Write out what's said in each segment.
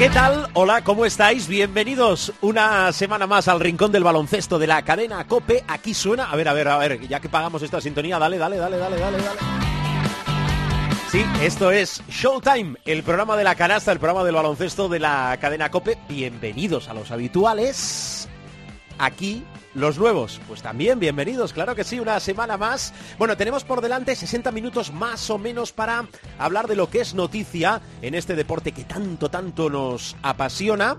¿Qué tal? Hola, ¿cómo estáis? Bienvenidos una semana más al Rincón del Baloncesto de la cadena Cope. Aquí suena, a ver, a ver, a ver, ya que pagamos esta sintonía, dale, dale, dale, dale, dale, dale. Sí, esto es Showtime, el programa de la canasta, el programa del baloncesto de la cadena Cope. Bienvenidos a los habituales. Aquí los nuevos, pues también bienvenidos, claro que sí, una semana más. Bueno, tenemos por delante 60 minutos más o menos para hablar de lo que es noticia en este deporte que tanto, tanto nos apasiona.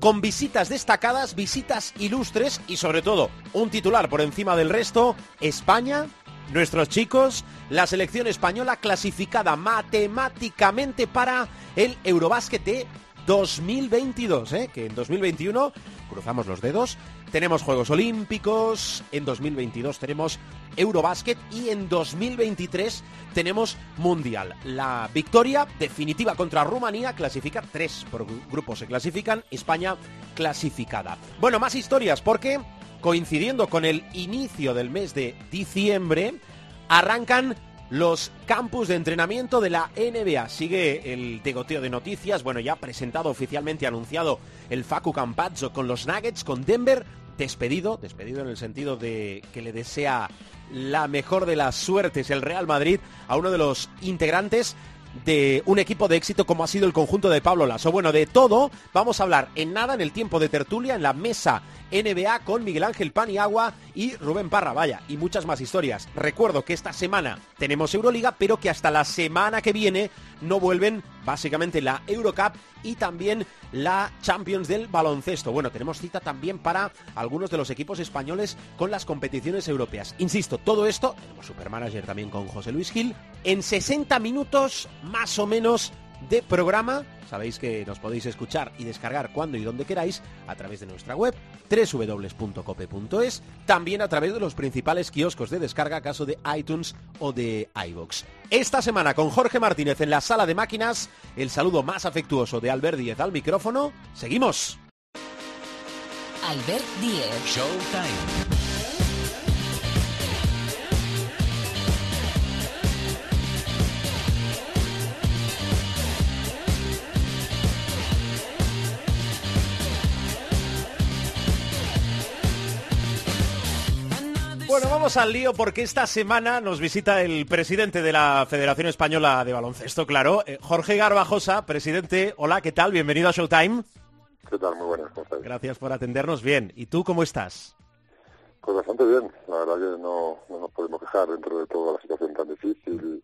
Con visitas destacadas, visitas ilustres y sobre todo un titular por encima del resto, España, nuestros chicos, la selección española clasificada matemáticamente para el Eurobásquet de 2022, ¿eh? que en 2021 cruzamos los dedos, tenemos Juegos Olímpicos, en 2022 tenemos Eurobásquet y en 2023 tenemos Mundial. La victoria definitiva contra Rumanía clasifica, tres por grupo se clasifican, España clasificada. Bueno, más historias porque coincidiendo con el inicio del mes de diciembre, arrancan los campus de entrenamiento de la NBA. Sigue el tegoteo de noticias. Bueno, ya presentado oficialmente, anunciado el Facu Campazzo con los Nuggets, con Denver. Despedido, despedido en el sentido de que le desea la mejor de las suertes el Real Madrid a uno de los integrantes de un equipo de éxito como ha sido el conjunto de Pablo Lasso. Bueno, de todo vamos a hablar en nada en el tiempo de tertulia en la mesa NBA con Miguel Ángel Paniagua y Rubén Parra, vaya, y muchas más historias. Recuerdo que esta semana tenemos Euroliga, pero que hasta la semana que viene no vuelven básicamente la Eurocup y también la Champions del baloncesto. Bueno, tenemos cita también para algunos de los equipos españoles con las competiciones europeas. Insisto, todo esto, tenemos Supermanager también con José Luis Gil, en 60 minutos más o menos de programa. Sabéis que nos podéis escuchar y descargar cuando y donde queráis a través de nuestra web www.cope.es, también a través de los principales kioscos de descarga, caso de iTunes o de iVoox. Esta semana con Jorge Martínez en la sala de máquinas, el saludo más afectuoso de Albert Díez al micrófono. ¡Seguimos! Albert Díez. Showtime. Bueno, vamos al lío porque esta semana nos visita el presidente de la Federación Española de Baloncesto, claro, eh, Jorge Garbajosa. Presidente, hola, ¿qué tal? Bienvenido a Showtime. ¿Qué tal? Muy buenas, ¿cómo estáis? Gracias por atendernos bien. ¿Y tú cómo estás? Pues bastante bien, la verdad que no, no nos podemos quejar dentro de toda la situación tan difícil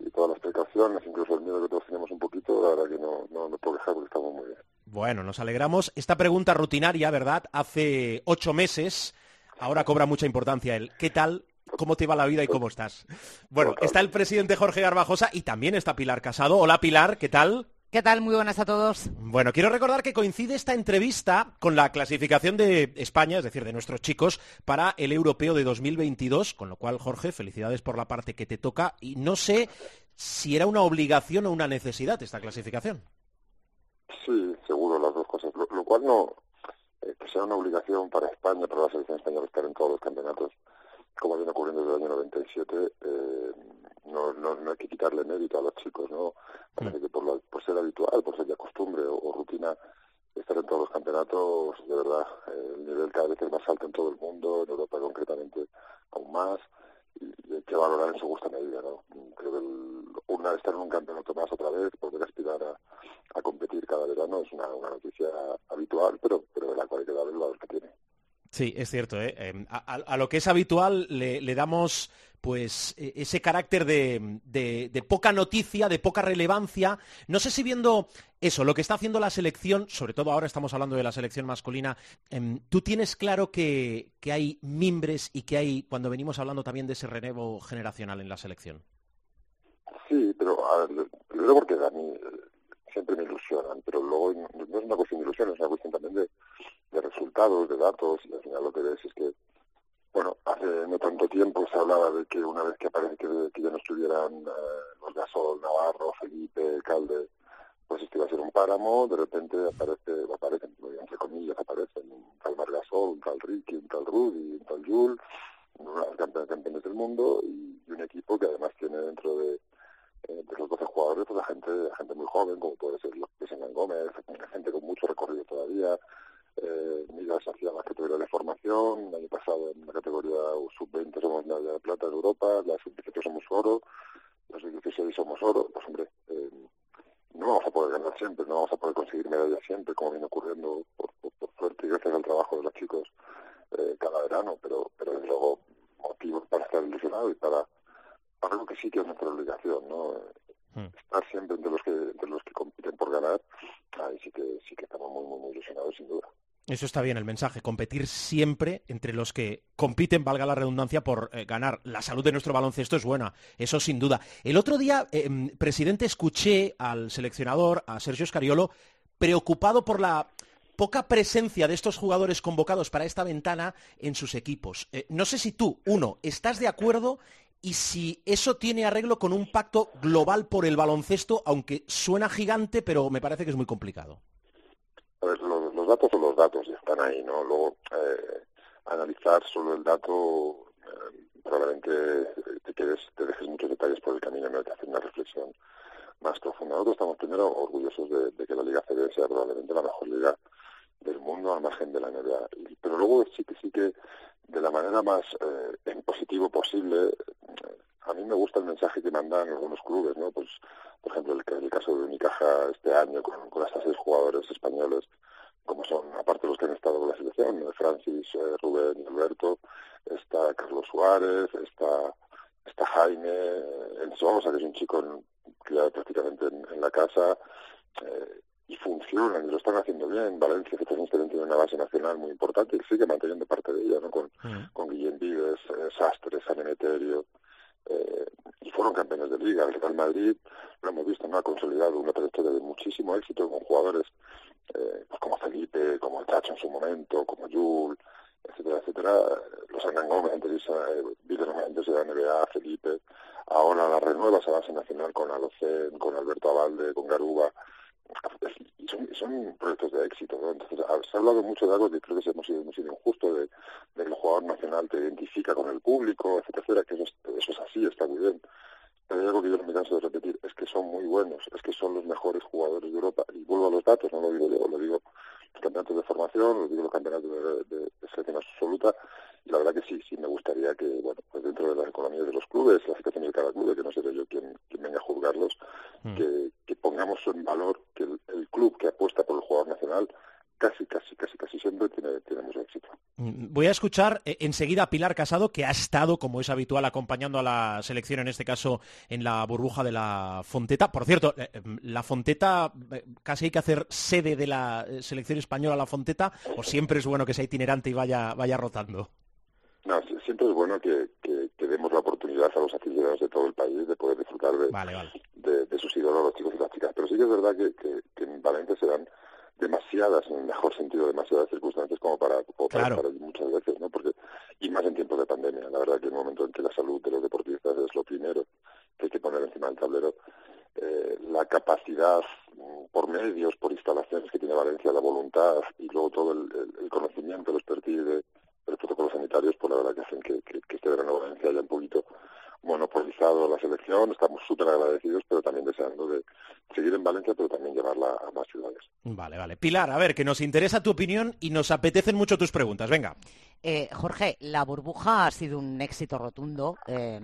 y, y todas las precauciones, incluso el miedo que todos tenemos un poquito, la verdad que no, no me puedo quejar porque estamos muy bien. Bueno, nos alegramos. Esta pregunta rutinaria, ¿verdad? Hace ocho meses, ahora cobra mucha importancia el ¿qué tal? ¿Cómo te va la vida y cómo estás? Bueno, está el presidente Jorge Garbajosa y también está Pilar Casado. Hola Pilar, ¿qué tal? ¿Qué tal? Muy buenas a todos. Bueno, quiero recordar que coincide esta entrevista con la clasificación de España, es decir, de nuestros chicos, para el europeo de 2022, con lo cual, Jorge, felicidades por la parte que te toca. Y no sé si era una obligación o una necesidad esta clasificación. Sí, seguro, las dos cosas, lo, lo cual no, que sea una obligación para España, para la selección española estar en todos los campeonatos, como viene ocurriendo desde el año 97, eh, no, no, no hay que quitarle mérito a los chicos, ¿no? Parece que por, la- por ser habitual, por ser ya costumbre o, o rutina estar en todos los campeonatos, de verdad, eh, el nivel cada vez es más alto en todo el mundo, en Europa concretamente aún más, hay que valorar en su justa medida, ¿no? Creo que el, una estar en un campeonato más otra vez, poder aspirar a, a competir cada verano es una, una noticia habitual, pero, pero de la cual hay que dar el valor que tiene. Sí, es cierto. ¿eh? Eh, a- a lo que es habitual le, le damos pues eh, ese carácter de, poca noticia, de poca relevancia. No sé si viendo eso, lo que está haciendo la selección, sobre todo ahora estamos hablando de la selección masculina, em, tú tienes claro que, hay mimbres y que hay, cuando venimos hablando también de ese relevo generacional en la selección. Sí, pero a ver, primero porque a mí eh, siempre me ilusionan, pero luego no es una cuestión de ilusión, es una cuestión también de, de resultados, de datos, y al final lo que ves es que, bueno, hace no tanto tiempo se hablaba de que una vez que aparece que, ya no estuvieran eh, los Gasol, Navarro, Felipe, Calde, pues esto iba a ser un páramo, de repente aparece, aparecen, entre comillas, aparecen un tal Margasol, un tal Ricky, un tal Rudy, un tal Jules, campeones, campeones del mundo y, un equipo que además tiene dentro de, eh, los 12 jugadores pues a gente, gente muy joven, como puede ser los Sengan Gómez, gente con mucho recorrido todavía, eh, Miras hacía la categoría de formación, el año pasado en la categoría sub-20 somos medalla de plata en Europa, la sub-17 somos oro, la sub-16 somos oro, pues hombre, eh, no vamos a poder ganar siempre, no vamos a poder conseguir medallas siempre, como viene ocurriendo por, por, suerte y gracias al trabajo de los chicos eh, cada verano, pero, pero desde luego motivos para estar ilusionado y para, para algo que sí que es nuestra obligación, ¿no? Hmm. Estar siempre entre los que entre los que compiten por ganar, ahí sí que sí que estamos muy muy, muy ilusionados sin duda. Eso está bien el mensaje, competir siempre entre los que compiten, valga la redundancia, por eh, ganar. La salud de nuestro baloncesto es buena, eso sin duda. El otro día, eh, presidente, escuché al seleccionador, a Sergio Scariolo, preocupado por la poca presencia de estos jugadores convocados para esta ventana en sus equipos. Eh, no sé si tú, uno, estás de acuerdo y si eso tiene arreglo con un pacto global por el baloncesto, aunque suena gigante, pero me parece que es muy complicado datos son los datos y están ahí, ¿no? Luego, eh, analizar solo el dato, eh, probablemente te, quedes, te dejes muchos detalles por el camino no te hacer una reflexión más profunda. Nosotros estamos primero orgullosos de, que la Liga CB sea probablemente la mejor liga del mundo al margen de la NBA. pero luego sí que sí que de la manera más eh, en positivo posible, a mí me gusta el mensaje que mandan algunos clubes, ¿no? Pues, por ejemplo, el, caso de Unicaja este año con, con estos seis jugadores españoles como son, aparte los que han estado con la selección, Francis, eh, Rubén y Alberto, está Carlos Suárez, está, está Jaime, el Sosa, que es un chico criado prácticamente en, la casa, eh, y funcionan, y lo están haciendo bien. Valencia, que también tiene una base nacional muy importante y sigue manteniendo parte de ella, ¿no? Con, mm. con Guillem Vives, eh, Sastre, San Emeterio, eh, y fueron campeones de liga. El Real Madrid, lo hemos visto, no ha consolidado una trayectoria de muchísimo éxito con jugadores eh, pues como Felipe, como el Tacho en su momento, como Yul, etcétera, etcétera. Los Angan Gómez, eh, de la NBA, Felipe. Ahora la renueva esa base nacional con Alocen, con Alberto Abalde, con Garuba. Y son, son proyectos de éxito, ¿no? Entonces, se ha hablado mucho de algo que creo que hemos sido, hemos sido injusto, de, de, que el jugador nacional te identifica con el público, etcétera, etcétera, que eso, eso es así, está muy bien. Pero hay algo que yo no me canso de repetir, es que son muy buenos, es que son los mejores jugadores de Europa. Y vuelvo a los datos, no lo digo yo, lo digo los campeonatos de formación, lo digo los campeonatos de, selección absoluta. Y la verdad que sí, sí me gustaría que, bueno, pues dentro de las economías de los clubes, la situación de cada club, que no seré yo quien, quien venga a juzgarlos, mm. que, pongamos en valor que el club que apuesta por el jugador nacional casi, casi, casi, casi siempre tiene, tiene mucho éxito. Mm, voy a escuchar eh, enseguida a Pilar Casado, que ha estado, como es habitual, acompañando a la selección, en este caso en la burbuja de la Fonteta. Por cierto, eh, em, la Fonteta, eh, casi hay que hacer sede de la selección española la Fonteta, o siempre es bueno que sea itinerante y vaya, vaya rotando. No, siempre es bueno que, que, demos la oportunidad a los aficionados de todo el país de poder disfrutar de, de, sus ídolos, los chicos y las chicas. Pero sí que es verdad que, que en Valencia se dan demasiadas, en el mejor sentido, demasiadas circunstancias como para, para, muchas veces, ¿no? Porque, y más en tiempos de pandemia. La verdad que en el momento en que la salud de los deportistas es lo primero que hay que poner encima del tablero, eh, la capacidad mm, por medios, por instalaciones que tiene Valencia, la voluntad y luego todo el, conocimiento, el expertise de, los protocolos sanitarios, pues la verdad que hacen que, que, que este verano Valencia haya un poquito monopolizado la selección, estamos súper agradecidos, pero también deseando de seguir en Valencia, pero también llevarla a más ciudades. Vale, vale. Pilar, a ver, que nos interesa tu opinión y nos apetecen mucho tus preguntas. Venga. Eh, Jorge, la burbuja ha sido un éxito rotundo. Eh,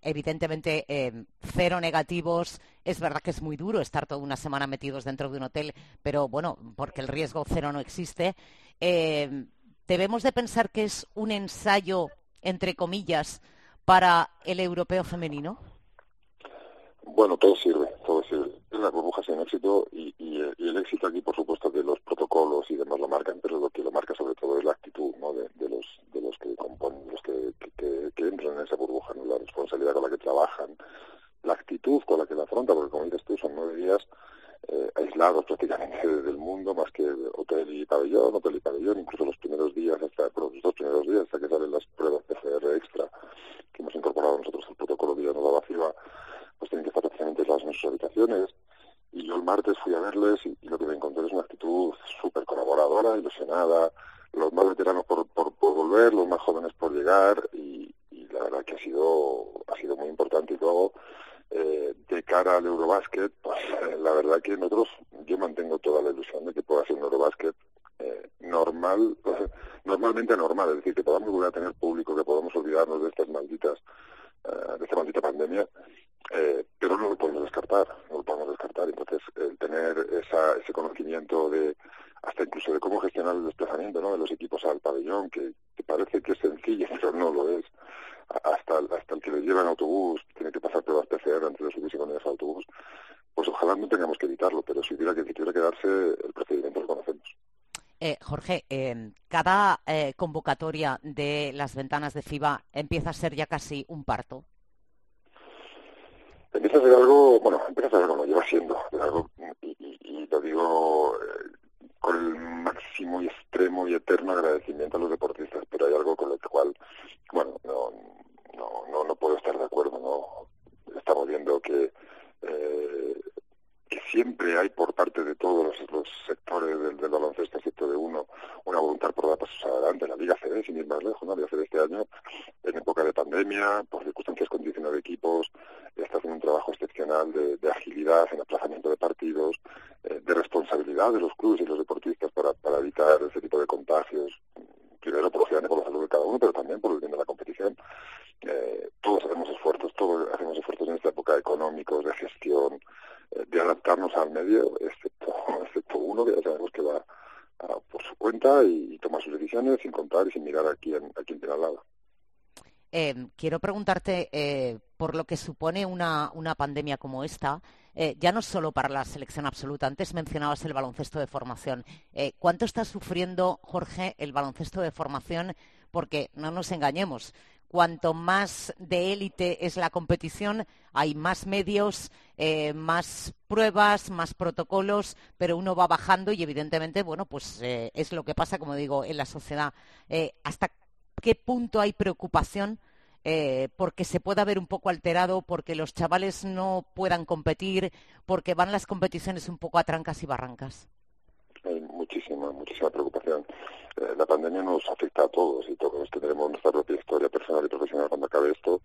evidentemente, eh, cero negativos. Es verdad que es muy duro estar toda una semana metidos dentro de un hotel, pero bueno, porque el riesgo cero no existe. ¿Debemos de pensar que es un ensayo, entre comillas, para el europeo femenino? Bueno, todo sirve, todo sirve. La burbuja es un éxito y, y, el éxito aquí, por supuesto, que los protocolos y demás lo marcan, pero lo que lo marca sobre todo es la actitud ¿no? de, de los de los que componen, los que, entran en esa burbuja, la responsabilidad con la que trabajan, la actitud con la que la afrontan, porque como dices tú, son nueve días eh, aislados prácticamente del mundo, más que hotel y pabellón, hotel y pabellón, incluso los primeros días, hasta los dos primeros días, hasta que salen las pruebas PCR extra que hemos incorporado nosotros al protocolo de la nueva vaciva, pues tienen que estar prácticamente aislados en sus habitaciones. Y yo el martes fui a verles y, lo que me encontré es una actitud súper colaboradora, ilusionada, los más veteranos por, por, volver, los más jóvenes por llegar y, y la verdad que ha sido, ha sido muy importante y luego eh, de cara al Eurobásquet, pues la verdad que nosotros, yo mantengo toda la ilusión de que pueda ser un Eurobásquet eh, normal, normalmente normal, es decir, que podamos volver a tener público, que podamos olvidarnos de estas malditas, eh, de esta maldita pandemia, eh, pero no lo podemos descartar, no lo podemos descartar. Entonces, el tener esa, ese conocimiento de hasta incluso de cómo gestionar el desplazamiento ¿no? de los equipos al pabellón, que, parece que es sencillo, pero no lo es. Hasta, hasta el que les lleva en autobús, tiene que pasar pruebas PCR antes de subirse con ese autobús. Pues ojalá no tengamos que evitarlo, pero si hubiera que, si tuviera que darse, el procedimiento lo conocemos. Eh, Jorge, eh, cada eh, convocatoria de las ventanas de FIBA empieza a ser ya casi un parto. Empieza a ser algo, bueno, empieza a ser algo, lo lleva siendo, algo, y, lo digo con el máximo y extremo y eterno agradecimiento a los deportistas, pero hay algo con lo cual, bueno, no, no, no, no puedo estar de acuerdo, no estamos viendo que siempre hay por parte de todos los, sectores del, baloncesto, excepto de uno, una voluntad por dar pasos adelante. La Liga CB, sin ir más lejos, ¿no? la Liga CB este año, en época de pandemia, por circunstancias con de equipos, está haciendo un trabajo excepcional de, agilidad en aplazamiento de partidos, eh, de responsabilidad de los clubes y los deportistas para, evitar ese tipo de contagios, primero por, por la salud de cada uno, pero también por el bien de la competición. Eh, todos hacemos esfuerzos, todos hacemos esfuerzos en esta época económicos, de gestión, de adaptarnos al medio, excepto, excepto uno que ya sabemos que va por su cuenta y, toma sus decisiones sin contar y sin mirar a quién, a quién tiene al lado. Em, quiero preguntarte eh, por lo que supone una, una pandemia como esta, eh, ya no solo para la selección absoluta. Antes mencionabas el baloncesto de formación. ¿Cuánto está sufriendo, Jorge, el baloncesto de formación? Porque no nos engañemos, cuanto más de élite es la competición, hay más medios, eh, más pruebas, más protocolos, pero uno va bajando y evidentemente, bueno, pues eh, es lo que pasa, como digo, en la sociedad. Eh, ¿Hasta qué punto hay preocupación? porque se pueda ver un poco alterado, porque los chavales no puedan competir, porque van las competiciones un poco a trancas y barrancas muchísima, muchísima preocupación. Eh, la pandemia nos afecta a todos y todos tenemos nuestra propia historia personal y profesional cuando acabe esto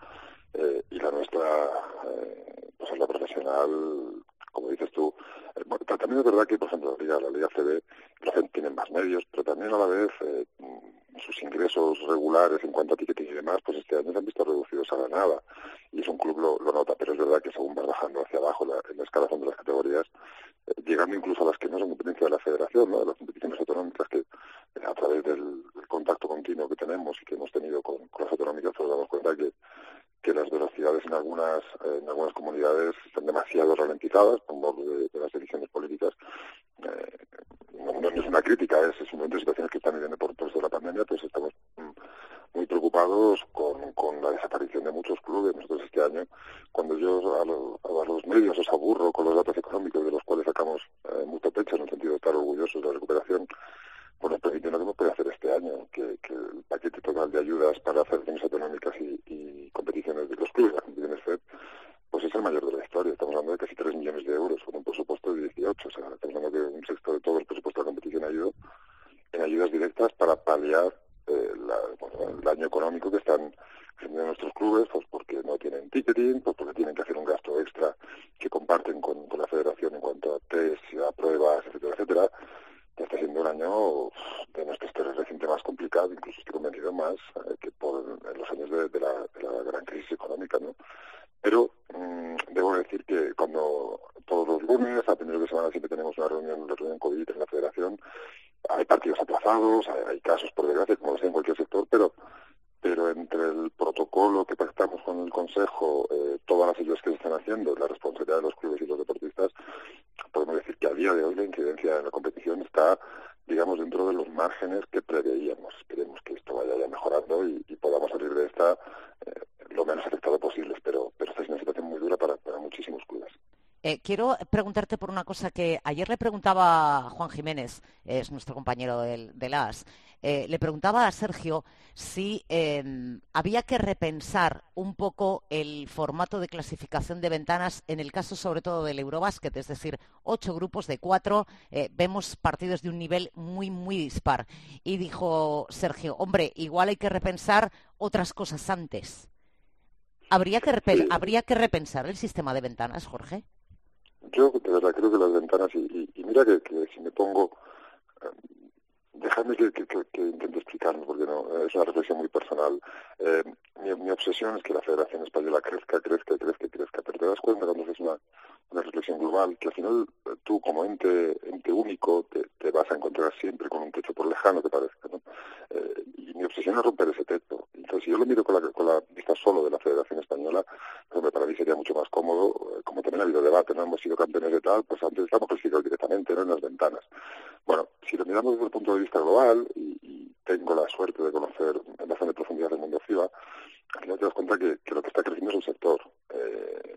eh, y la nuestra, eh, pues la profesional, como dices tú, también es verdad que, por ejemplo, la la Liga CB, la gente tiene más medios, pero también a la vez sus ingresos regulares en cuanto a ticketing y demás, pues este año se han visto reducidos a la nada. Y es un club lo, lo nota, pero es verdad que según vas bajando hacia abajo la, en la de las categorías, llegando incluso a las que no son competencia de la federación, ¿no? de las competiciones autonómicas que eh, a través del, contacto continuo que tenemos y que hemos tenido con, las autonómicas, pues nos damos cuenta que, que las velocidades en algunas, en algunas comunidades están demasiado ralentizadas por de, de las decisiones políticas. Eh, no, es una crítica, es, simplemente situaciones que están viviendo por todos de la pandemia, pues estamos mm, muy preocupados con, con la desaparición de muchos clubes. Nosotros este año, cuando yo a, a los medios os aburro con los datos económicos de los cuales sacamos eh, mucho pecho en el sentido de estar orgullosos de la recuperación, pues nos permite lo que hemos podido hacer este año, que, el paquete total de ayudas para federaciones autonómicas y, y competiciones de los clubes, las competiciones FED, pues es el mayor de la historia. Estamos hablando de casi 3 millones de euros con un presupuesto de 18. O sea, estamos hablando de un sexto de todo el presupuesto de la competición ido en ayudas directas para paliar eh, el daño económico que están haciendo nuestros clubes, pues porque no tienen ticketing, pues porque tienen que hacer un gasto extra que comparten con, la federación en cuanto a test, a pruebas, etcétera, etcétera. está siendo un año de nuestra historia reciente más complicado, incluso estoy convencido más eh, que por los años de, la, de, la, gran crisis económica, ¿no? Pero mm, debo decir que cuando todos los lunes, a primeros de semana siempre tenemos una reunión, una reunión COVID en la federación, hay partidos aplazados, hay, casos por desgracia, como lo sé en cualquier sector, pero pero entre el protocolo que pactamos con el Consejo, eh, todas las ayudas que se están haciendo, la responsabilidad de los clubes y los deportistas, podemos decir que a día de hoy la incidencia en la competición está, digamos, dentro de los márgenes que preveíamos. Esperemos que esto vaya ya mejorando y, podamos salir de esta eh, lo menos afectado posible, pero, pero esta es una situación muy dura para, para muchísimos clubes. Eh, quiero preguntarte por una cosa que ayer le preguntaba a Juan Jiménez, es nuestro compañero del, del AS, eh, le preguntaba a Sergio si em, había que repensar un poco el formato de clasificación de ventanas en el caso sobre todo del Eurobásquet, es decir, ocho grupos de cuatro, eh, vemos partidos de un nivel muy, muy dispar. Y dijo Sergio, hombre, igual hay que repensar otras cosas antes. ¿Habría que, ¿habría que repensar el sistema de ventanas, Jorge? Yo de verdad creo que las ventanas, y, mira que, si me pongo, eh, dejadme que, que, intente explicarme, porque no, es una reflexión muy personal. Eh, mi, obsesión es que la Federación Española crezca, crezca, crezca, crezca, pero te das cuenta cuando haces una, una reflexión global que al final eh, tú como ente, ente único te, te vas a encontrar siempre con un techo por lejano que parezca. ¿no? Eh, y mi obsesión es romper ese techo. Entonces, si yo lo miro con la, con la vista solo de la Federación Española, pues para mí sería mucho más cómodo, como también ha habido debate, no hemos sido campeones de tal, pues antes estamos clasificados directamente, no en las ventanas. Bueno, si lo miramos desde el punto de vista global, y, tengo la suerte de conocer en bastante profundidad el mundo FIBA, al final te das cuenta que, lo que está creciendo es un sector. Eh,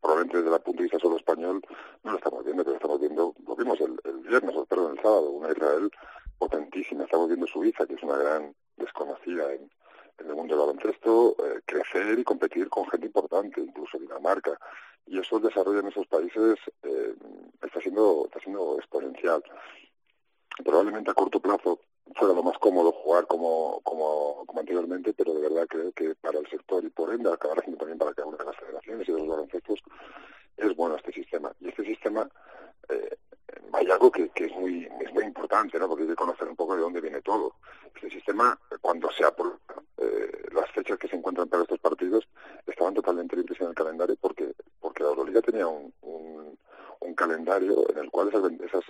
probablemente desde el punto de vista solo español no lo estamos viendo, pero estamos viendo, lo vimos el, el viernes, perdón, el sábado, una Israel potentísima. Estamos viendo Suiza, que es una gran desconocida en, el mundo del baloncesto, eh, crecer y competir con gente importante, incluso Dinamarca. Y eso el desarrollo en esos países eh, está siendo está siendo exponencial. Probablemente a corto plazo fuera lo más cómodo jugar como, como, como anteriormente, pero de verdad creo que para el sector y por ende acabará siendo también para cada una de las federaciones y de los baloncestos es bueno este sistema. Y este sistema eh, hay algo que, que, es muy importante, ¿no? Porque hay que conocer un poco de dónde viene todo. Este sistema, cuando se aprueba, eh, las fechas que se encuentran para estos partidos estaban totalmente libres en el calendario porque porque la Euroliga tenía un, un, calendario en el cual esas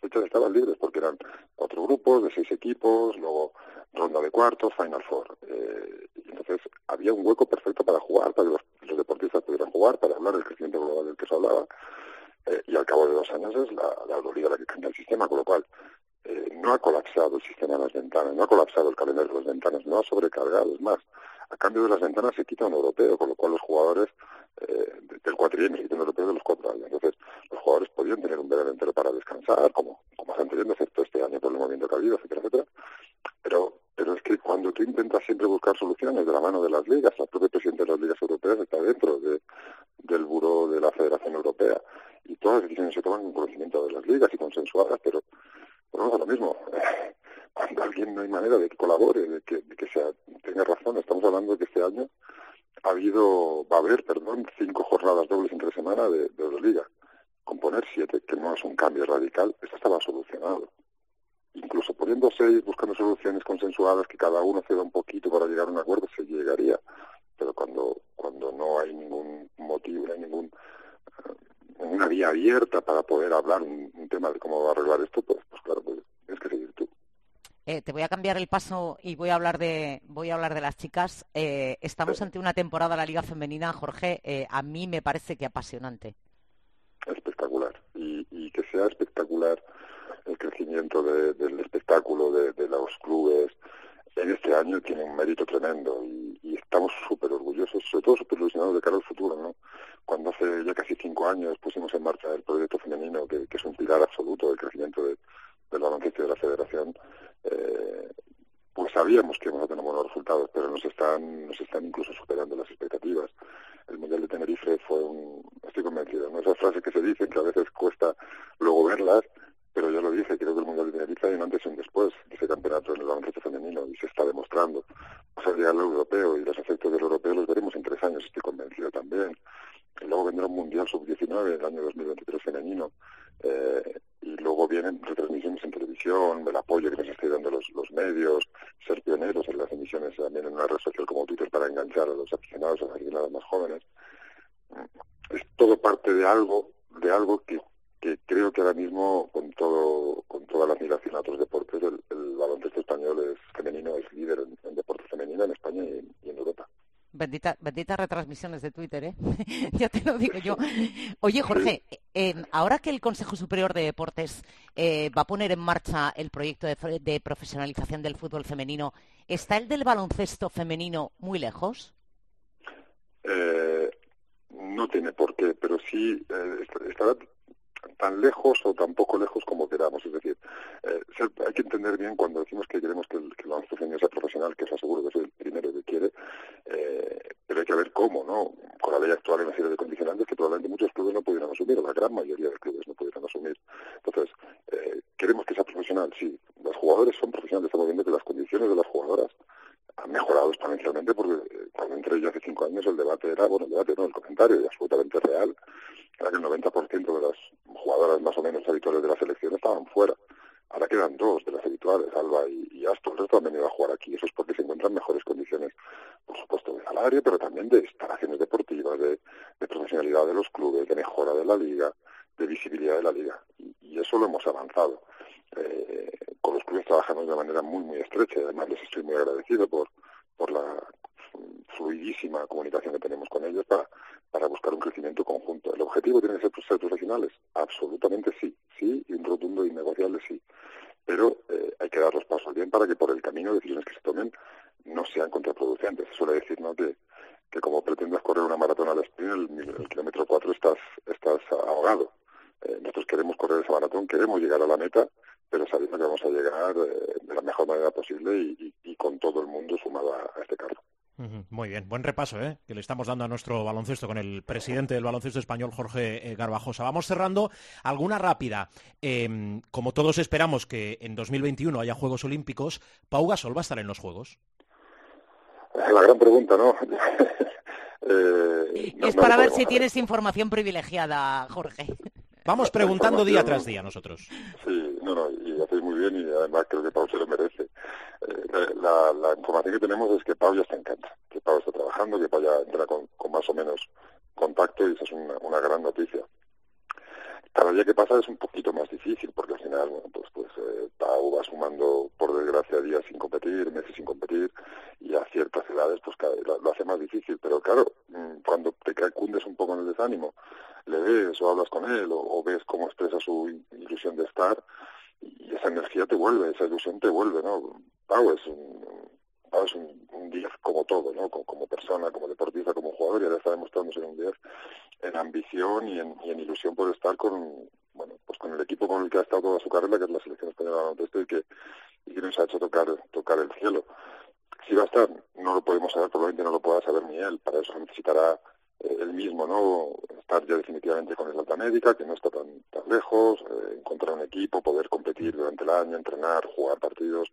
fechas estaban libres porque eran cuatro grupos de seis equipos, luego ronda de cuartos, Final Four. Eh, y entonces había un hueco perfecto para jugar, para que los, los deportistas pudieran jugar, para hablar del crecimiento global del que se hablaba eh, y al cabo de dos años es la, la Euroliga la que cambia el sistema, con lo cual eh, no ha colapsado el sistema de las ventanas, no ha colapsado el calendario de las ventanas, no ha sobrecargado, es más, a cambio de las ventanas se quita un europeo, con lo cual los jugadores eh, del cuatrienio se quita un europeo de los cuatro años. Entonces, los jugadores podían tener un verano entero para descansar, como, como están teniendo, excepto este año por el movimiento que ha habido, etcétera, etcétera. Pero, pero es que cuando tú intentas siempre buscar soluciones de la mano de las ligas, el propio presidente de las ligas europeas está dentro de, del buró de la Federación Europea y todas las decisiones se toman con conocimiento de las ligas y consensuadas, pero no es lo mismo. Cuando alguien no hay manera de que colabore, de que, de que sea, tenga razón, estamos hablando de que este año ha habido, va a haber, perdón, cinco jornadas dobles entre semana de, de Euroliga. Componer siete, que no es un cambio radical, esto estaba solucionado. Incluso poniendo seis, buscando soluciones consensuadas, que cada uno ceda un poquito para llegar a un acuerdo, se llegaría. Pero cuando, cuando no hay ningún motivo, no hay ningún una vía abierta para poder hablar un, un, tema de cómo va a arreglar esto, pues, pues claro, pues tienes que seguir tú. Eh, te voy a cambiar el paso y voy a hablar de voy a hablar de las chicas. Eh, estamos sí. ante una temporada de la Liga Femenina, Jorge. Eh, a mí me parece que apasionante. Espectacular y, y que sea espectacular el crecimiento de, del espectáculo de, de, los clubes en este año tiene un mérito tremendo y, y estamos súper orgullosos, sobre todo súper ilusionados de cara al futuro, ¿no? Cuando hace ya casi cinco años pusimos en marcha el proyecto femenino, que, es un pilar absoluto del crecimiento de, del baloncesto de la federación, eh, pues sabíamos que íbamos a tener buenos resultados, pero nos están, nos están incluso superando las expectativas. El Mundial de Tenerife fue un, estoy convencido, ¿no? esas frases que se dicen que a veces cuesta luego verlas, pero yo lo dije, creo que el Mundial de Tenerife hay un antes y un después de ese campeonato en el baloncesto femenino y se está demostrando. Vamos a llegar al europeo y los efectos del europeo los veremos en tres años, estoy convencido también luego vendrá un Mundial Sub-19 el año 2023 femenino, eh, y luego vienen retransmisiones en televisión, el apoyo que nos están dando los, los medios, ser pioneros en las emisiones también en una red social como Twitter para enganchar a los aficionados, a las aficionadas más jóvenes. Es todo parte de algo, de algo que, que creo que ahora mismo, con todo, con toda la admiración a otros deportes, el, el baloncesto español es femenino, es líder en, en deporte femenino en España y en, y en Europa. Bendita, benditas retransmisiones de Twitter, ¿eh? ya te lo digo yo. Oye, Jorge, eh, ahora que el Consejo Superior de Deportes eh, va a poner en marcha el proyecto de, de, profesionalización del fútbol femenino, ¿está el del baloncesto femenino muy lejos? Eh, no tiene por qué, pero sí eh, estará tan lejos o tan poco lejos como queramos. Es decir, eh, hay que entender bien cuando decimos que queremos que el, que el sea profesional, que os aseguro que soy el primero que quiere, eh, pero hay que ver cómo, ¿no? Con la ley actual hay una serie de condicionantes que probablemente muchos clubes no pudieran asumir, o la gran mayoría de clubes no pudieran asumir. Entonces, eh, queremos que sea profesional, sí. Los jugadores son profesionales, estamos viendo que las condiciones de las jugadoras han mejorado exponencialmente porque eh, cuando entré yo hace cinco años el debate era, bueno, el debate no, el comentario y absolutamente real, era que el 90% de las jugadoras más o menos habituales de la selección estaban fuera. Ahora quedan dos de las habituales, Alba y, y Aston. El resto han venido a jugar aquí. Eso es porque se encuentran mejores condiciones, por supuesto, de salario, pero también de instalaciones deportivas, de, profesionalidad de los clubes, de mejora de la liga, de visibilidad de la liga. Y, eso lo hemos avanzado. Eh, con los clubes trabajamos de manera muy, muy estrecha además les estoy muy agradecido por, por la fluidísima comunicación que tenemos con ellos para, para buscar un crecimiento conjunto. ¿El objetivo tiene que ser ser profesionales? Absolutamente sí, sí, y un rotundo y innegociable sí. Pero eh, hay que dar los pasos bien para que por el camino decisiones que se tomen no sean contraproducentes. Suele decir ¿no? que, que como pretendas correr una maratón al sprint, el, el kilómetro 4 estás, estás ahogado. Eh, nosotros queremos correr esa maratón, queremos llegar a la meta, pero sabiendo que vamos a llegar eh, de la mejor manera posible y, y, con todo el mundo sumado a este carro. Muy bien, buen repaso ¿eh? que le estamos dando a nuestro baloncesto con el presidente del baloncesto español, Jorge eh, Garbajosa. Vamos cerrando. Alguna rápida. Em, como todos esperamos que en 2021 haya Juegos Olímpicos, ¿Pau Gasol va a estar en los Juegos? La gran pregunta, ¿no? Eh, es para ver si tienes información privilegiada, Jorge. Vamos preguntando día tras día nosotros. Sí, no, no, y hacéis muy bien y además creo que Pau se lo merece. Eh, la, información que tenemos es que Pau ya está en cancha, que Pau está trabajando, que Pau ya entra con, más o menos contacto y esa es una, gran noticia. Cada día que pasa es un poquito más difícil porque al final, bueno, pues, pues eh, Pau va sumando, por desgracia, días sin competir, meses sin competir y a ciertas edades pues lo, hace más difícil. Pero claro, mm, cuando te cundes un poco en el desánimo le ves o hablas con él o, ves cómo expresa su ilusión de estar y esa energía te vuelve, esa ilusión te vuelve, ¿no? Pau es un, Pau es un, un 10 como todo, ¿no? Como, persona, como deportista, como jugador y ahora está demostrando ser un 10 en ambición y en, ilusión por estar con, bueno, pues con el equipo con el que ha estado toda su carrera, que es la selección española de y que, y que nos ha hecho tocar, tocar el cielo. Si va a estar, no lo podemos saber, probablemente no lo pueda saber ni él, para eso necesitará él mismo, ¿no? Estar ya definitivamente con el alta médica, que no está tan, tan lejos, eh, encontrar un equipo, poder competir durante el año, entrenar, jugar partidos,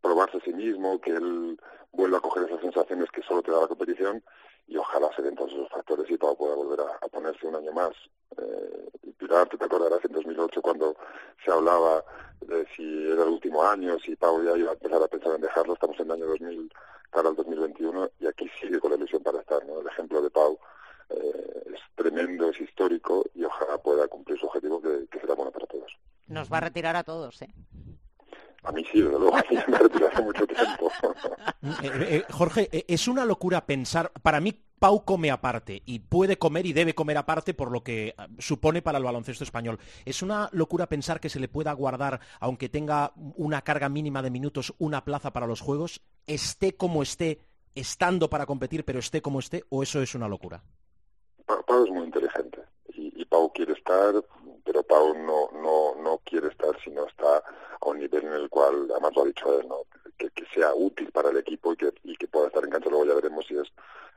probarse a sí mismo, que él vuelva a coger esas sensaciones que solo te da la competición y ojalá se den todos esos factores y para pueda volver a, ponerse un año más. Eh, Pilar, te acordarás en 2008 cuando se hablaba de si era el último año, si Pau ya iba a empezar a pensar en dejarlo, estamos en el año 2000 para el 2021 y aquí sigue con la ilusión para estar, ¿no? El ejemplo de Pau eh, es tremendo, es histórico y ojalá pueda cumplir su objetivo que, que será bueno para todos. Nos va a retirar a todos, ¿eh? A mí sí, desde luego, a mí me retiré hace mucho tiempo. Eh, eh, Jorge, es una locura pensar, para mí Pau come aparte y puede comer y debe comer aparte por lo que supone para el baloncesto español. Es una locura pensar que se le pueda guardar, aunque tenga una carga mínima de minutos, una plaza para los Juegos, esté como esté, estando para competir, pero esté como esté, o eso es una locura. Pau es muy inteligente y, y Pau quiere estar, pero Pau no, no, no quiere estar si no está a un nivel en el cual, además lo ha dicho él, ¿no? que, sea útil para el equipo y que, y que pueda estar en cancha. Luego ya veremos si es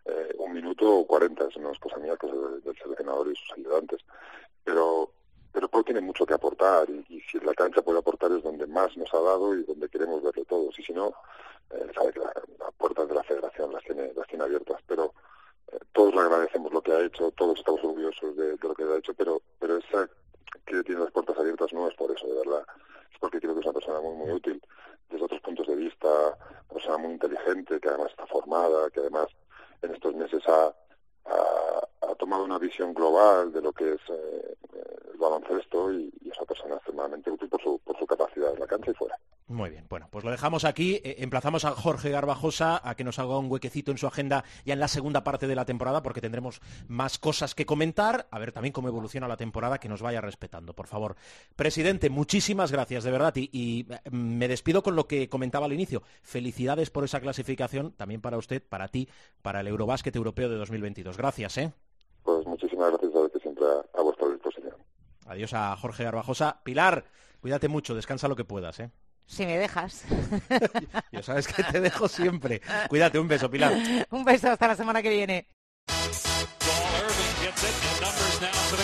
eh, un minuto o cuarenta, eso no es cosa mía, cosa del, seleccionador y sus ayudantes. Pero, pero Pau tiene mucho que aportar y, y, si la cancha puede aportar es donde más nos ha dado y donde queremos verlo todos. Y si no, eh, sabe que las puertas de la federación las tiene, las tiene abiertas. Pero todos le agradecemos lo que ha hecho, todos estamos orgullosos de, lo que ha hecho, pero, pero esa que tiene las puertas abiertas no es por eso, de verdad. Es porque creo que es una persona muy, muy útil desde otros puntos de vista, una persona muy inteligente, que además está formada, que además en estos meses ha, ha, tomado una visión global de lo que es eh, el baloncesto y, y es una extremadamente útil por su, por su capacidad en la cancha y fuera. Muy bien, bueno, pues lo dejamos aquí. Eh, emplazamos a Jorge Garbajosa a que nos haga un huequecito en su agenda ya en la segunda parte de la temporada, porque tendremos más cosas que comentar. A ver también cómo evoluciona la temporada, que nos vaya respetando, por favor. Presidente, muchísimas gracias, de verdad. Y, y eh, me despido con lo que comentaba al inicio. Felicidades por esa clasificación, también para usted, para ti, para el Eurobásquet Europeo de 2022. Gracias, ¿eh? Pues muchísimas gracias, sabes que siempre a, a vuestra disposición. Adiós a Jorge Garbajosa. Pilar, cuídate mucho, descansa lo que puedas, ¿eh? Si me dejas. Yo sabes que te dejo siempre. Cuídate, un beso, Pilar. Un beso, hasta la semana que viene. Ball Irving gets it. The numbers now for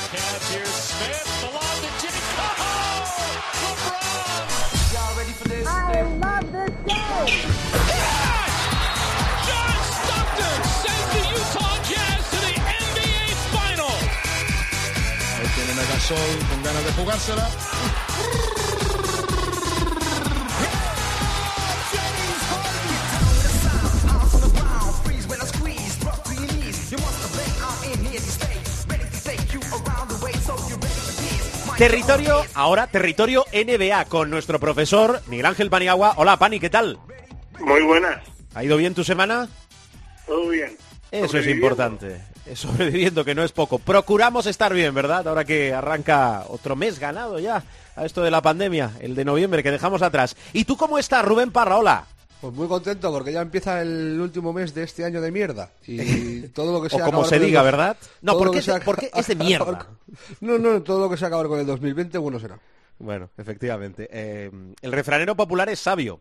Territorio, ahora territorio NBA con nuestro profesor Miguel Ángel Paniagua. Hola, Pani, ¿qué tal? Muy buenas, ¿Ha ido bien tu semana? todo bien. Eso es importante. Sobreviviendo, que no es poco. Procuramos estar bien, ¿verdad? Ahora que arranca otro mes ganado ya a esto de la pandemia, el de noviembre, que dejamos atrás. ¿Y tú cómo estás, Rubén Parra? Hola. Pues muy contento porque ya empieza el último mes de este año de mierda. Y todo lo que O sea como acabar se el diga, dos- ¿verdad? No, todo ¿por lo qué que es de- sea es mierda? No, no, todo lo que sea acabar con el 2020 bueno será. Bueno, efectivamente. Eh, el refranero popular es sabio.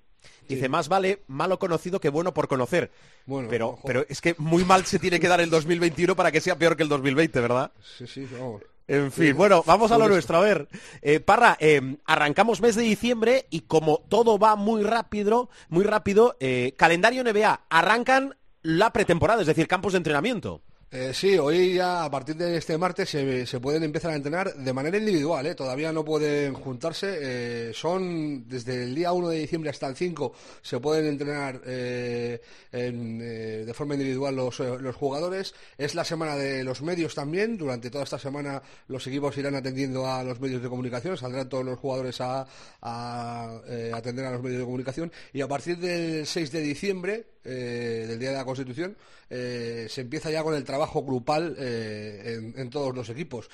Dice, más vale malo conocido que bueno por conocer. Bueno, pero, ojo. pero es que muy mal se tiene que dar el 2021 para que sea peor que el 2020, ¿verdad? Sí, sí, vamos. En fin, bueno, vamos a lo nuestro. A ver, eh, Parra, eh, arrancamos mes de diciembre y como todo va muy rápido, muy rápido, eh, calendario NBA, arrancan la pretemporada, es decir, campos de entrenamiento. Eh, sí, hoy ya a partir de este martes se, pueden empezar a entrenar de manera individual, ¿eh? todavía no pueden juntarse, eh, son desde el día 1 de diciembre hasta el 5 se pueden entrenar en, de forma individual los, los jugadores, es la semana de los medios también, durante toda esta semana los equipos irán atendiendo a los medios de comunicación, saldrán todos los jugadores a, a, atender a los medios de comunicación. Y a partir del 6 de diciembre, eh, del Día de la Constitución, eh, se empieza ya con el trabajo grupal eh, en, todos los equipos.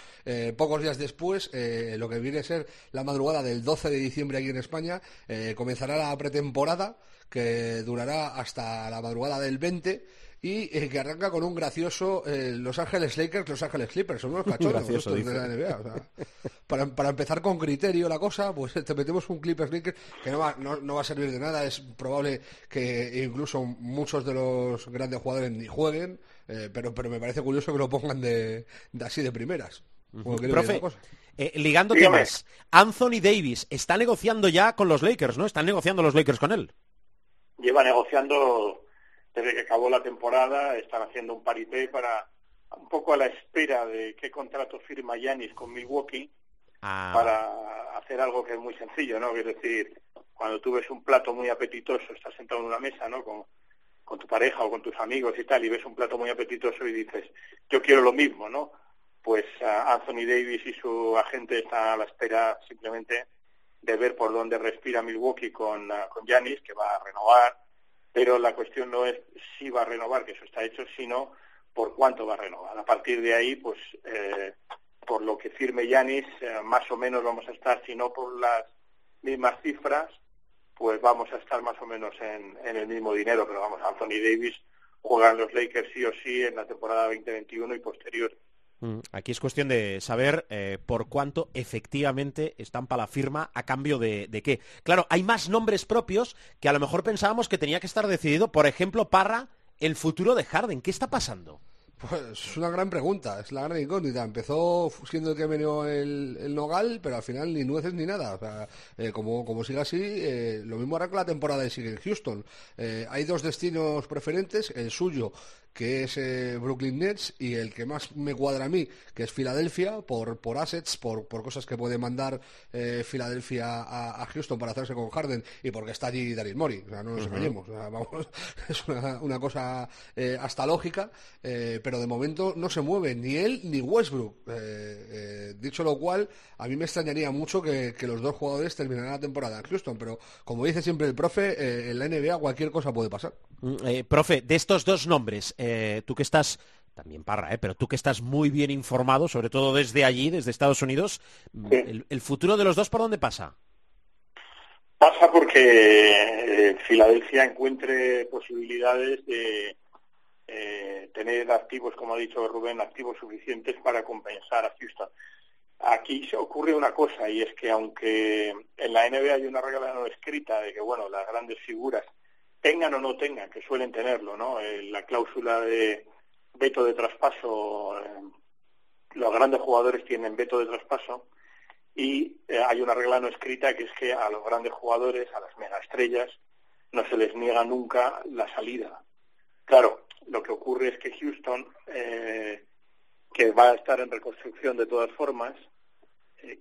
Pocos días después, lo que viene a ser la madrugada del 12 de diciembre aquí en España, comenzará la pretemporada que durará hasta la madrugada del 20 y eh, que arranca con un gracioso eh, Los Ángeles Lakers, Los Ángeles Clippers, son unos cachorros Gracioso, de la NBA. o sea, para, para empezar con criterio la cosa, pues te metemos un Clippers Lakers que no va, no, no va a servir de nada, es probable que incluso muchos de los grandes jugadores ni jueguen, eh, pero, pero me parece curioso que lo pongan de, de así de primeras. Profe, eh, ligando Dígame. temas, Anthony Davis está negociando ya con los Lakers, ¿no? Están negociando los Lakers con él. Lleva negociando desde que acabó la temporada, están haciendo un parité para un poco a la espera de qué contrato firma Yanis con Milwaukee Ah, para hacer algo que es muy sencillo, ¿no? Es decir, cuando tú ves un plato muy apetitoso, estás sentado en una mesa, ¿no? Con, con tu pareja o con tus amigos y tal, y ves un plato muy apetitoso y dices, yo quiero lo mismo, ¿no? Pues Anthony Davis y su agente están a la espera simplemente de ver por dónde respira Milwaukee con ah, con que va a renovar, pero la cuestión no es si va a renovar, que eso está hecho, sino por cuánto va a renovar. A partir de ahí, pues eh, por lo que firme Yanis, eh, más o menos vamos a estar, si no por las mismas cifras, pues vamos a estar más o menos en, en el mismo dinero, pero vamos, Anthony Davis juega en los Lakers sí o sí en la temporada 2021 y posterior. Mm, Aquí es cuestión de saber eh, por cuánto efectivamente estampa la firma a cambio de, de qué. Claro, hay más nombres propios que a lo mejor pensábamos que tenía que estar decidido. Por ejemplo, Parra, el futuro de Harden. ¿Qué está pasando? Pues es una gran pregunta, es la gran incógnita. Empezó siendo el que venió el, el Nogal, pero al final ni nueces ni nada. O sea, eh, como, como siga así, eh, lo mismo hará con la temporada y sigue en Houston. Eh, hay dos destinos preferentes, el suyo, que es eh, Brooklyn Nets, y el que más me cuadra a mí, que es Filadelfia, por, por assets, por, por cosas que puede mandar eh, Filadelfia a, a Houston para hacerse con Harden, y porque está allí Daryl Morey. O sea, no nos engañemos. O sea, vamos, es una, una cosa eh, hasta lógica, eh, pero de momento no se mueve ni él ni Westbrook. Dicho lo cual, a mí me extrañaría mucho que, que los dos jugadores terminaran la temporada en Houston, pero como dice siempre el profe, en la NBA cualquier cosa puede pasar. Mm, profe, de estos dos nombres, eh, tú que estás, también Parra, eh, pero tú que estás muy bien informado, sobre todo desde allí, desde Estados Unidos, mm, Sí. el, el futuro de los dos por dónde pasa? Pasa porque eh, Filadelfia encuentre posibilidades de, eh, tener activos, como ha dicho Rubén, activos suficientes para compensar a Houston. Aquí se ocurre una cosa y es que aunque en la NBA hay una regla no escrita de que bueno las grandes figuras tengan o no tengan, que suelen tenerlo, ¿no? Eh, la cláusula de veto de traspaso, eh, los grandes jugadores tienen veto de traspaso y eh, hay una regla no escrita que es que a los grandes jugadores, a las megaestrellas, no se les niega nunca la salida. Claro, lo que ocurre es que Houston, que va a estar en reconstrucción de todas formas,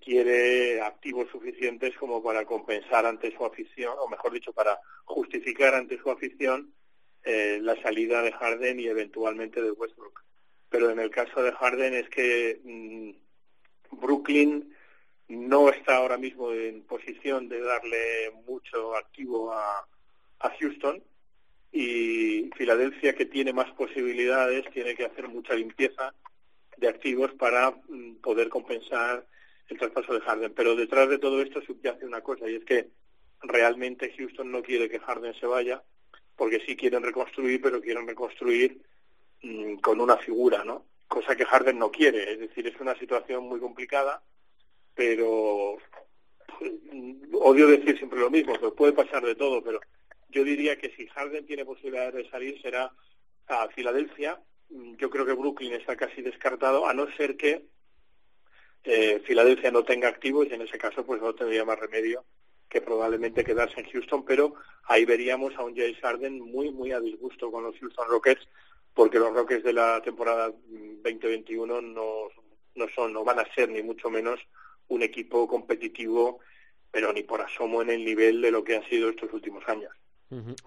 quiere activos suficientes como para compensar ante su afición, o mejor dicho, para justificar ante su afición eh, la salida de Harden y eventualmente de Westbrook. Pero en el caso de Harden es que mm, Brooklyn no está ahora mismo en posición de darle mucho activo a, a Houston y Filadelfia que tiene más posibilidades tiene que hacer mucha limpieza de activos para mm, poder compensar el traspaso de Harden. Pero detrás de todo esto subyace una cosa y es que realmente Houston no quiere que Harden se vaya porque sí quieren reconstruir, pero quieren reconstruir mm, con una figura, ¿no? Cosa que Harden no quiere. Es decir, es una situación muy complicada, pero mm, odio decir siempre lo mismo, que puede pasar de todo, pero yo diría que si Harden tiene posibilidad de salir será a Filadelfia. Mm, yo creo que Brooklyn está casi descartado, a no ser que eh, Filadelfia no tenga activos y en ese caso pues no tendría más remedio que probablemente quedarse en Houston, pero ahí veríamos a un James Harden muy, muy a disgusto con los Houston Rockets, porque los Rockets de la temporada 2021 no, no son, no van a ser ni mucho menos un equipo competitivo, pero ni por asomo en el nivel de lo que han sido estos últimos años.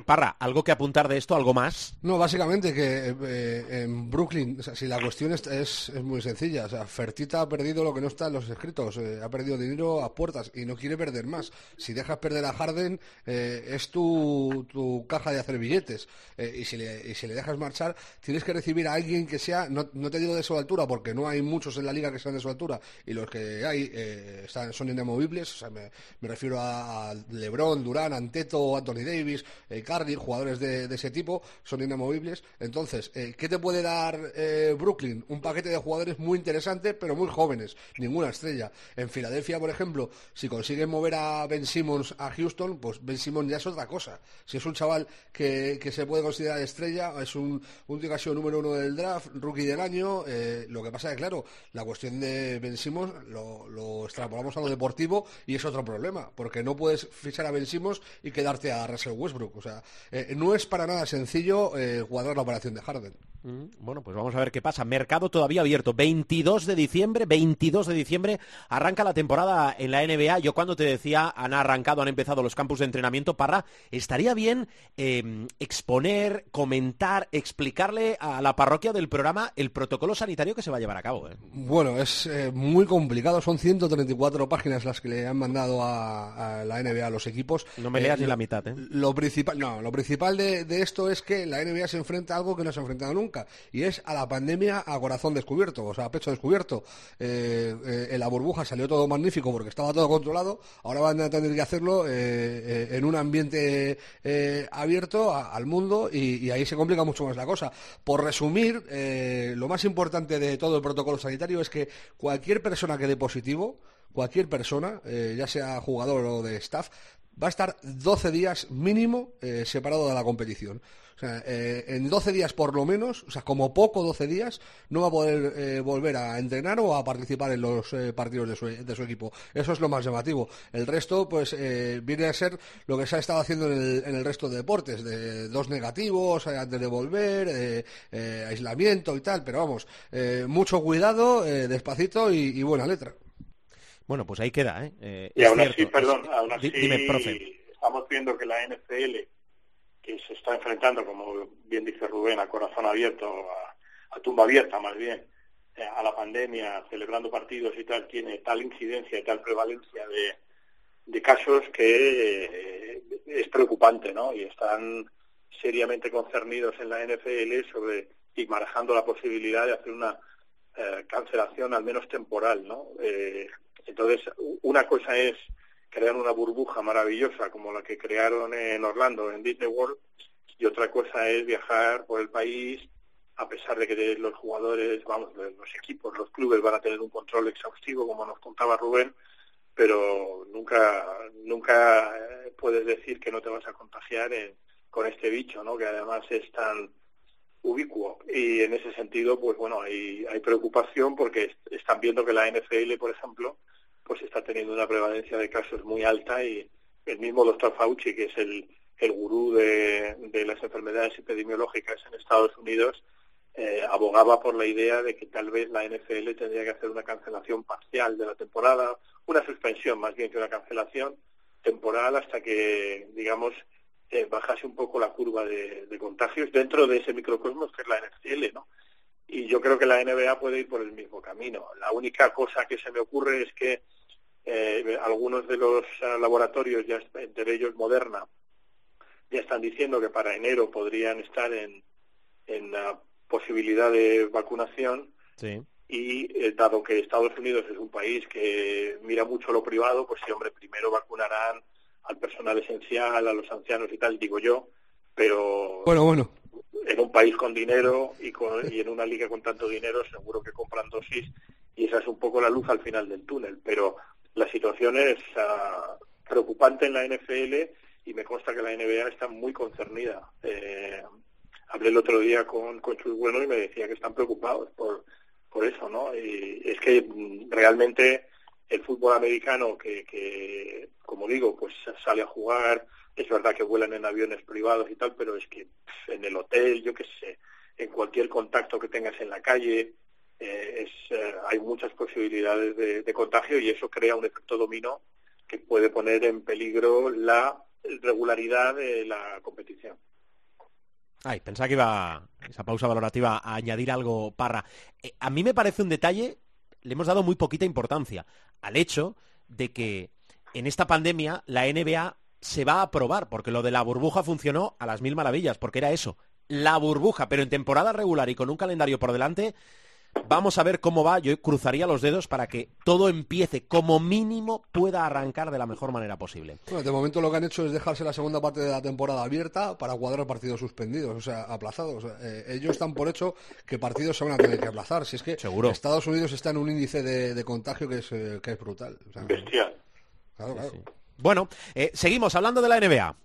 Parra, ¿algo que apuntar de esto? ¿Algo más? No, básicamente que eh, en Brooklyn, si la cuestión es, es, muy sencilla, o sea, Fertita ha perdido lo que no está en los escritos, eh, ha perdido dinero a puertas y no quiere perder más. Si dejas perder a Harden, eh, es tu, tu, caja de hacer billetes. y, si le, y si le dejas marchar, tienes que recibir a alguien que sea, no, no, te digo de su altura, porque no hay muchos en la liga que sean de su altura, y los que hay están, son inamovibles, o sea, me, me refiero a LeBron, Durán, Anteto, Anthony Davis, eh, Cardi, jugadores de, ese tipo, son inamovibles. Entonces, eh, ¿qué te puede dar eh, Brooklyn? Un paquete de jugadores muy interesante, pero muy jóvenes, ninguna estrella. En Filadelfia, por ejemplo, si consiguen mover a Ben Simmons a Houston, pues Ben Simmons ya es otra cosa. Si es un chaval que, se puede considerar estrella, es un, un que ha sido número uno del draft, rookie del año, lo que pasa es que, claro, la cuestión de Ben Simmons lo, lo extrapolamos a lo deportivo y es otro problema, porque no puedes fichar a Ben Simmons y quedarte a Russell Westbrook. O sea, eh, no es para nada sencillo eh, cuadrar la operación de Harden. Mm, bueno, pues vamos a ver qué pasa. Mercado todavía abierto. 22 de diciembre, 22 de diciembre arranca la temporada en la NBA. Yo cuando te decía han arrancado, han empezado los campus de entrenamiento, para estaría bien em, exponer, comentar, explicarle a la parroquia del programa el protocolo sanitario que se va a llevar a cabo. ¿eh? Bueno, es muy complicado. Son 134 páginas las que le han mandado a, la NBA a los equipos. No me leas ni la mitad. ¿eh? Lo principal, no, lo principal de, esto es que la NBA se enfrenta a algo que no se ha enfrentado nunca, y es a la pandemia a corazón descubierto, o sea, a pecho descubierto. Eh, eh, en la burbuja salió todo magnífico porque estaba todo controlado, ahora van a tener que hacerlo eh, en un ambiente abierto al mundo y, ahí se complica mucho más la cosa. Por resumir, lo más importante de todo el protocolo sanitario es que cualquier persona que dé positivo, cualquier persona, ya sea jugador o de staff, va a estar 12 días mínimo separado de la competición. O sea, eh, en 12 días por lo menos, o sea, como poco 12 días, no va a poder eh, volver a entrenar o a participar en los partidos de su, de su, equipo. Eso es lo más llamativo. El resto, pues, viene a ser lo que se ha estado haciendo en el, en el resto de deportes, de dos negativos antes de volver, aislamiento y tal, pero vamos, mucho cuidado, despacito y buena letra. Bueno, pues ahí queda, ¿eh? eh y aún así, perdón, aún así estamos viendo que la NFL, que se está enfrentando, como bien dice Rubén, a corazón abierto, a, tumba abierta más bien, eh, a la pandemia, celebrando partidos y tal, tiene tal incidencia y tal prevalencia de, casos que eh, es preocupante, ¿no? Y están seriamente concernidos en la NFL sobre y manejando la posibilidad de hacer una cancelación al menos temporal, ¿no? Entonces, una cosa es crear una burbuja maravillosa como la que crearon en Orlando, en Disney World, y otra cosa es viajar por el país a pesar de que los jugadores, vamos, los equipos, los clubes van a tener un control exhaustivo, como nos contaba Rubén, pero nunca nunca eh, puedes decir que no te vas a contagiar con este bicho, ¿no? Que además es tan ubicuo y en ese sentido, pues bueno, hay, hay preocupación porque están viendo que la NFL, por ejemplo, pues está teniendo una prevalencia de casos muy alta y el mismo doctor Fauci, que es el, el gurú de, de las enfermedades epidemiológicas en Estados Unidos, eh, abogaba por la idea de que tal vez la NFL tendría que hacer una cancelación parcial de la temporada, una suspensión más bien que una cancelación temporal hasta que, digamos, eh, bajase un poco la curva de, contagios dentro de ese microcosmos que es la NFL, ¿no? Y yo creo que la NBA puede ir por el mismo camino. La única cosa que se me ocurre es que eh, algunos de los eh, laboratorios, ya entre ellos Moderna, ya están diciendo que para enero podrían estar en, en la posibilidad de vacunación. Y dado que Estados Unidos es un país que mira mucho lo privado, pues sí, hombre, primero vacunarán al personal esencial, a los ancianos y tal, digo yo, pero bueno, bueno. en un país con dinero y, con, y en una liga con tanto dinero seguro que compran dosis y esa es un poco la luz al final del túnel, pero la situación es ah, preocupante en la NFL y me consta que la NBA está muy concernida. Eh, hablé el otro día con, con Chuy Bueno y me decía que están preocupados por, por eso, ¿no? Y es que mm, realmente el fútbol americano que, que, como digo, pues sale a jugar, es verdad que vuelan en aviones privados y tal, pero es que en el hotel, yo qué sé, en cualquier contacto que tengas en la calle, eh, es, eh, hay muchas posibilidades de, contagio y eso crea un efecto dominó que puede poner en peligro la regularidad de la competición. Ay, pensaba que iba esa pausa valorativa a añadir algo, Parra. Eh, a mí me parece un detalle le hemos dado muy poquita importancia al hecho de que en esta pandemia la NBA se va a aprobar, porque lo de la burbuja funcionó a las mil maravillas, porque era eso, la burbuja, pero en temporada regular y con un calendario por delante, Vamos a ver cómo va. Yo cruzaría los dedos para que todo empiece, como mínimo, pueda arrancar de la mejor manera posible. Bueno, de momento lo que han hecho es dejarse la segunda parte de la temporada abierta para cuadrar partidos suspendidos, o sea, aplazados. Eh, ellos están por hecho que partidos se van a tener que aplazar. Si es que Estados Unidos está en un índice de, contagio que es, eh, que es brutal. Bestial. Bueno, eh, seguimos hablando de la NBA.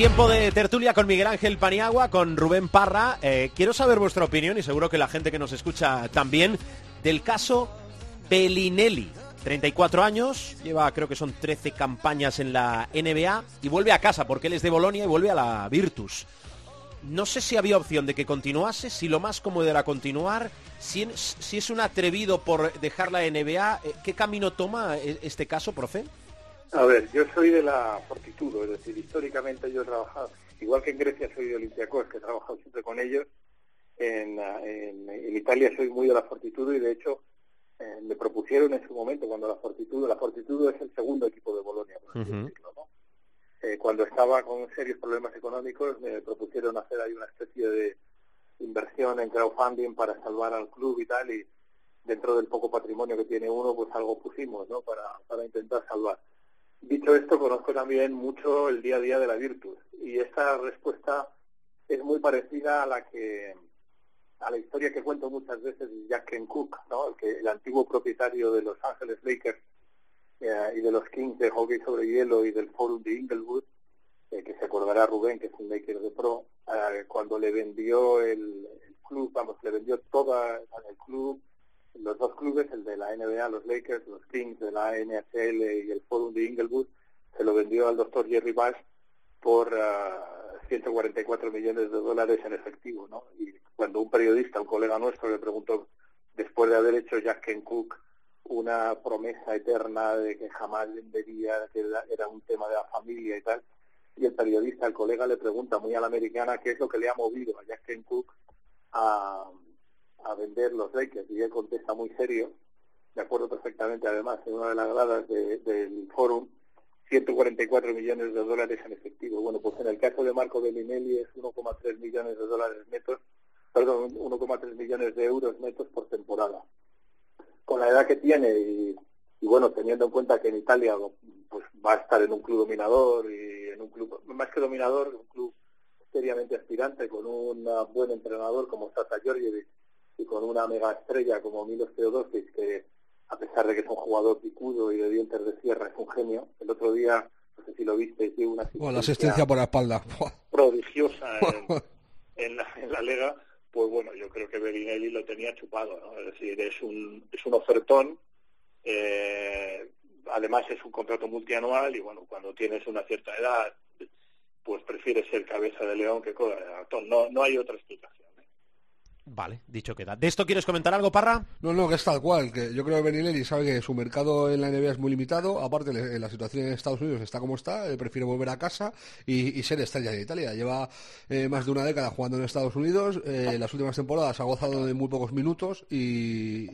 Tiempo de tertulia con Miguel Ángel Paniagua, con Rubén Parra. Eh, quiero saber vuestra opinión y seguro que la gente que nos escucha también del caso Bellinelli. 34 años, lleva creo que son 13 campañas en la NBA y vuelve a casa porque él es de Bolonia y vuelve a la Virtus. No sé si había opción de que continuase, si lo más cómodo era continuar, si, es un atrevido por dejar la NBA, eh, ¿qué camino toma eh, este caso, profe? A ver, yo soy de la Fortitudo, es decir, históricamente yo he trabajado, igual que en Grecia soy de Olympiacos, que he trabajado siempre con ellos, en, en, Italia soy muy de la Fortitudo y de hecho eh, me propusieron en su momento cuando la Fortitudo, la Fortitudo es el segundo equipo de Bolonia, por así decirlo, ¿no? Eh, cuando estaba con serios problemas económicos me propusieron hacer ahí una especie de inversión en crowdfunding para salvar al club y tal y dentro del poco patrimonio que tiene uno pues algo pusimos, ¿no? Para, para intentar salvar. Dicho esto, conozco también mucho el día a día de la Virtus y esta respuesta es muy parecida a la que a la historia que cuento muchas veces de Jack Cook, ¿no? el, que, el antiguo propietario de Los Ángeles Lakers eh, y de los Kings de hockey sobre hielo y del Forum de Inglewood, eh, que se acordará Rubén, que es un Lakers de pro, eh, cuando le vendió el, el, club, vamos, le vendió toda el club, los dos clubes, el de la NBA, los Lakers, los Kings de la NHL y el Forum de Inglewood, se lo vendió al doctor Jerry Bass por 144 ah, millones de dólares en efectivo, ¿no? Y cuando un periodista, un colega nuestro, le preguntó, después de haber hecho Jack Ken Cook una promesa eterna de que jamás vendería, que era un tema de la familia y tal, y el periodista, el colega, le pregunta muy a la americana qué es lo que le ha movido a Jack Ken Cook a a vender los Lakers y él contesta muy serio, de acuerdo perfectamente además en una de las gradas del foro 144 millones de dólares en efectivo. Bueno, pues en el caso de Marco Bellinelli es 1,3 millones de dólares netos, perdón, 1,3 millones de euros netos por temporada. Con la edad que tiene y, bueno, teniendo en cuenta que en Italia pues va a estar en un club dominador y en un club, más que dominador, un club seriamente aspirante con un buen entrenador como Sasa Georgievic y con una mega estrella como Milos Teodosic que a pesar de que es un jugador picudo y de dientes de sierra, es un genio. El otro día, no sé si lo viste, tiene una asistencia, la asistencia por la espalda. prodigiosa en, la, en la Lega. Pues bueno, yo creo que Berinelli lo tenía chupado, ¿no? Es decir, es un, es un ofertón. Eh, además es un contrato multianual y bueno, cuando tienes una cierta edad, pues prefieres ser cabeza de león que cola de ratón. No, no hay otra explicación. Vale, dicho queda. ¿De esto quieres comentar algo, Parra? No, no, que es tal cual. Que yo creo que Benileli sabe que su mercado en la NBA es muy limitado. Aparte, la situación en Estados Unidos está como está. Prefiere volver a casa y, ser estrella en Italia. Lleva eh, más de una década jugando en Estados Unidos. Eh, las últimas temporadas ha gozado de muy pocos minutos y,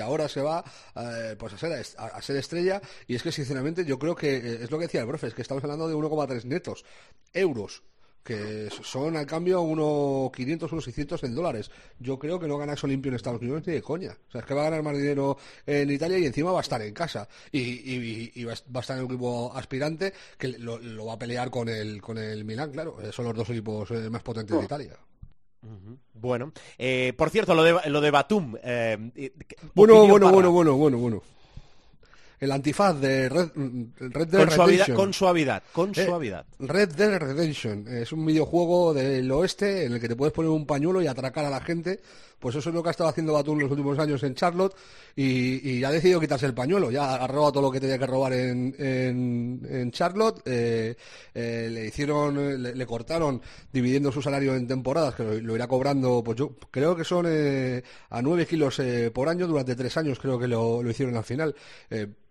ahora se va eh, pues a ser, a, ser estrella. Y es que, sinceramente, yo creo que es lo que decía el profe, es que estamos hablando de 1,3 netos euros que son al cambio unos 500, unos 600 en dólares. Yo creo que no gana eso limpio en Estados Unidos ni de coña. O sea, es que va a ganar más dinero en Italia y encima va a estar en casa. Y, va a estar en un equipo aspirante que lo, va a pelear con el, con el Milan, claro. Eh, son los dos equipos eh, más potentes de Italia. Bueno, eh, por cierto, lo de, lo de Batum. bueno, bueno, bueno, bueno, bueno, bueno el antifaz de Red, Red Dead con Redemption. con suavidad, con eh, suavidad. Red Dead Redemption es un videojuego del oeste en el que te puedes poner un pañuelo y atracar a la gente pues eso es lo que ha estado haciendo Batum los últimos años en Charlotte y, ha decidido quitarse el pañuelo. Ya ha robado todo lo que tenía que robar en, en, Charlotte. Eh, eh, le hicieron, le, cortaron dividiendo su salario en temporadas, que lo, irá cobrando, pues yo creo que son eh, a 9 kilos por año durante tres años, creo que lo, hicieron al final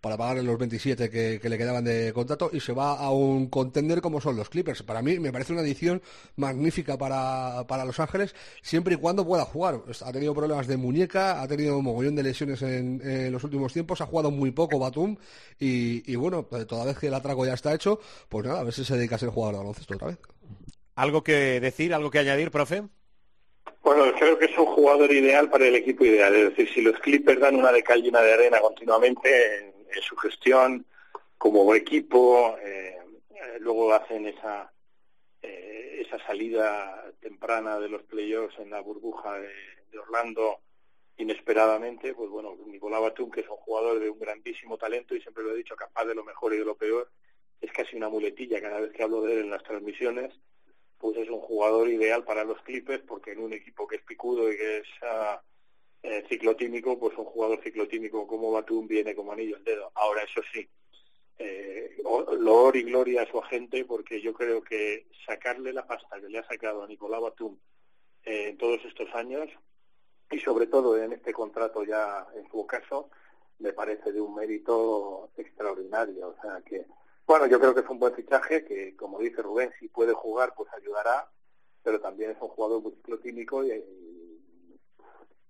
para pagarle los 27 que, que, le quedaban de contrato y se va a un contender como son los Clippers. Para mí me parece una edición magnífica para, para Los Ángeles, siempre y cuando pueda jugar. Ha tenido problemas de muñeca, ha tenido un mogollón de lesiones en, los últimos tiempos, ha jugado muy poco Batum y, y bueno, pues toda vez que el atraco ya está hecho, pues nada, a ver si se dedica a ser jugador de baloncesto otra vez. ¿Algo que decir, algo que añadir, profe? Bueno, creo que es un jugador ideal para el equipo ideal. Es decir, si los Clippers dan una de cal y una de arena continuamente, en su gestión como equipo, eh, eh, luego hacen esa eh, esa salida temprana de los playoffs en la burbuja de, Orlando inesperadamente, pues bueno, Nicolás Batum, que es un jugador de un grandísimo talento y siempre lo he dicho, capaz de lo mejor y de lo peor, es casi una muletilla cada vez que hablo de él en las transmisiones, pues es un jugador ideal para los Clippers porque en un equipo que es picudo y que es uh, eh, ciclotímico, pues un jugador ciclotímico como Batum viene como anillo al dedo. Ahora, eso sí, eh, loor y gloria a su agente, porque yo creo que sacarle la pasta que le ha sacado a Nicolás Batum eh, en todos estos años, y sobre todo en este contrato ya en su caso, me parece de un mérito extraordinario. O sea que, bueno, yo creo que es un buen fichaje, que como dice Rubén, si puede jugar, pues ayudará, pero también es un jugador muy ciclotímico y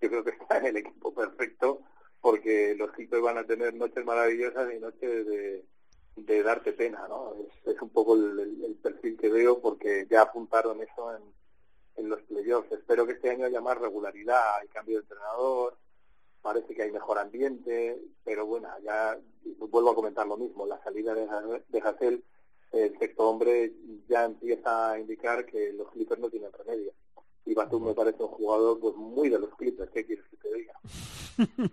yo creo que está en el equipo perfecto porque los Clippers van a tener noches maravillosas y noches de, darte pena, ¿no? Es, un poco el, perfil que veo porque ya apuntaron eso en, en los playoffs. Espero que este año haya más regularidad, hay cambio de entrenador, parece que hay mejor ambiente, pero bueno, ya vuelvo a comentar lo mismo, la salida de, de el sexto hombre, ya empieza a indicar que los Clippers no tienen remedio y Batum me parece un jugador pues muy de los Clippers, ¿qué quieres que te diga?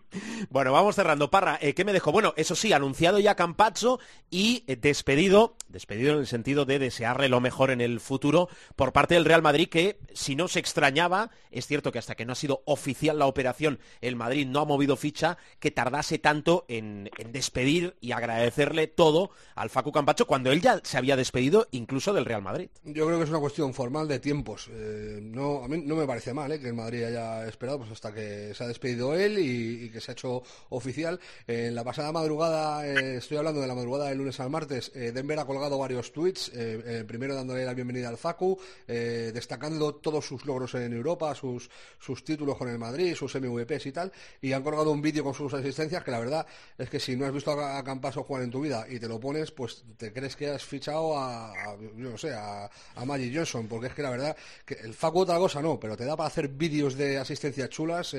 bueno, vamos cerrando. Parra, eh, ¿qué me dejo? Bueno, eso sí, anunciado ya Campazzo y eh, despedido, despedido en el sentido de desearle lo mejor en el futuro por parte del Real Madrid, que si no se extrañaba, es cierto que hasta que no ha sido oficial la operación, el Madrid no ha movido ficha, que tardase tanto en, despedir y agradecerle todo al Facu Campacho cuando él ya se había despedido incluso del Real Madrid. Yo creo que es una cuestión formal de tiempos. Eh, no a mí no me parece mal ¿eh? que el Madrid haya esperado pues hasta que se ha despedido él y, que se ha hecho oficial. en la pasada madrugada, eh, estoy hablando de la madrugada del lunes al martes, eh, Denver ha colgado varios tweets, primero dándole la bienvenida al Facu, destacando todos sus logros en Europa, sus, títulos con el Madrid, sus MVPs y tal, y han colgado un vídeo con sus asistencias que la verdad es que si no has visto a, Campaso jugar en tu vida y te lo pones, pues te crees que has fichado a, no sé, a, a Johnson, porque es que la verdad que el Facu otra cosa no, pero te da para hacer vídeos de asistencia chulas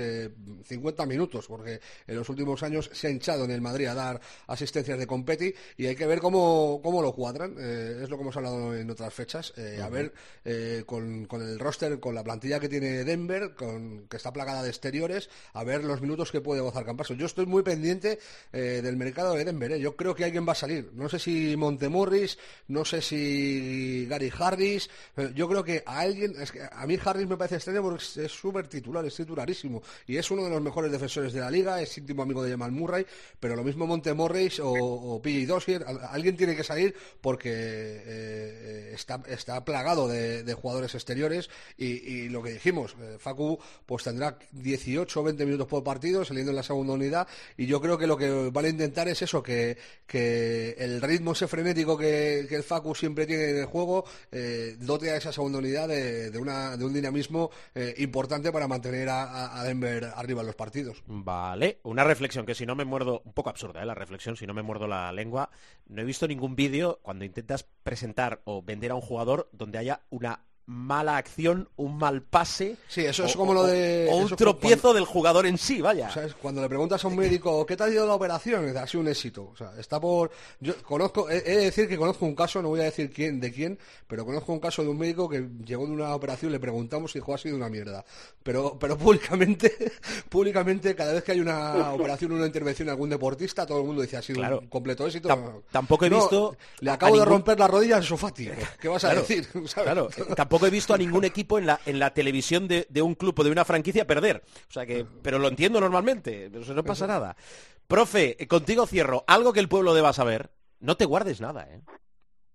50 minutos, porque en los últimos años se ha hinchado en el Madrid a dar asistencias de competi y hay que ver cómo, cómo lo cuadran. Eh, es lo que hemos hablado en otras fechas. Eh, a ver eh, con, el roster, con la plantilla que tiene Denver, con, que está plagada de exteriores, a ver los minutos que puede gozar Campaso. Yo estoy muy pendiente del mercado de Denver. Yo creo que alguien va a salir. No sé si Montemorris, no sé si Gary Harris. yo creo que a alguien, es que a mí Harris me parece extraño porque es súper titular, es titularísimo. Y es uno de los mejores defensores de la liga, es íntimo amigo de Jamal Murray, pero lo mismo Montemorris o, o PJ Dossier, alguien tiene que salir porque eh, está, está plagado de, jugadores exteriores y, lo que dijimos, eh, Facu pues tendrá 18 o 20 minutos por partido saliendo en la segunda unidad y yo creo que lo que van a intentar es eso, que, que el ritmo ese frenético que, el Facu siempre tiene en el juego eh, dote a esa segunda unidad de, una, de un dinamismo importante para mantener a, a Denver arriba en los partidos. Vale, una reflexión que si no me muerdo, un poco absurda ¿eh? la reflexión, si no me muerdo la lengua, no he visto ningún vídeo cuando intentas presentar o vender a un jugador donde haya una mala acción, un mal pase. Sí, eso es como lo de. O un tropiezo del jugador en sí, vaya. Cuando le preguntas a un médico, ¿qué te ha ido la operación? Ha sido un éxito. O sea, está por. Yo conozco, he de decir que conozco un caso, no voy a decir quién, de quién, pero conozco un caso de un médico que llegó de una operación, le preguntamos y dijo, ha sido una mierda. Pero, pero públicamente, públicamente, cada vez que hay una operación, una intervención algún deportista, todo el mundo dice, ha sido un completo éxito. tampoco he visto. Le acabo de romper la rodilla en Sofati. ¿Qué vas a decir? Claro, tampoco he visto a ningún equipo en la, en la televisión de, un club o de una franquicia perder. O sea que, pero lo entiendo normalmente, no pasa nada. Profe, contigo cierro. Algo que el pueblo deba saber. No te guardes nada, ¿eh?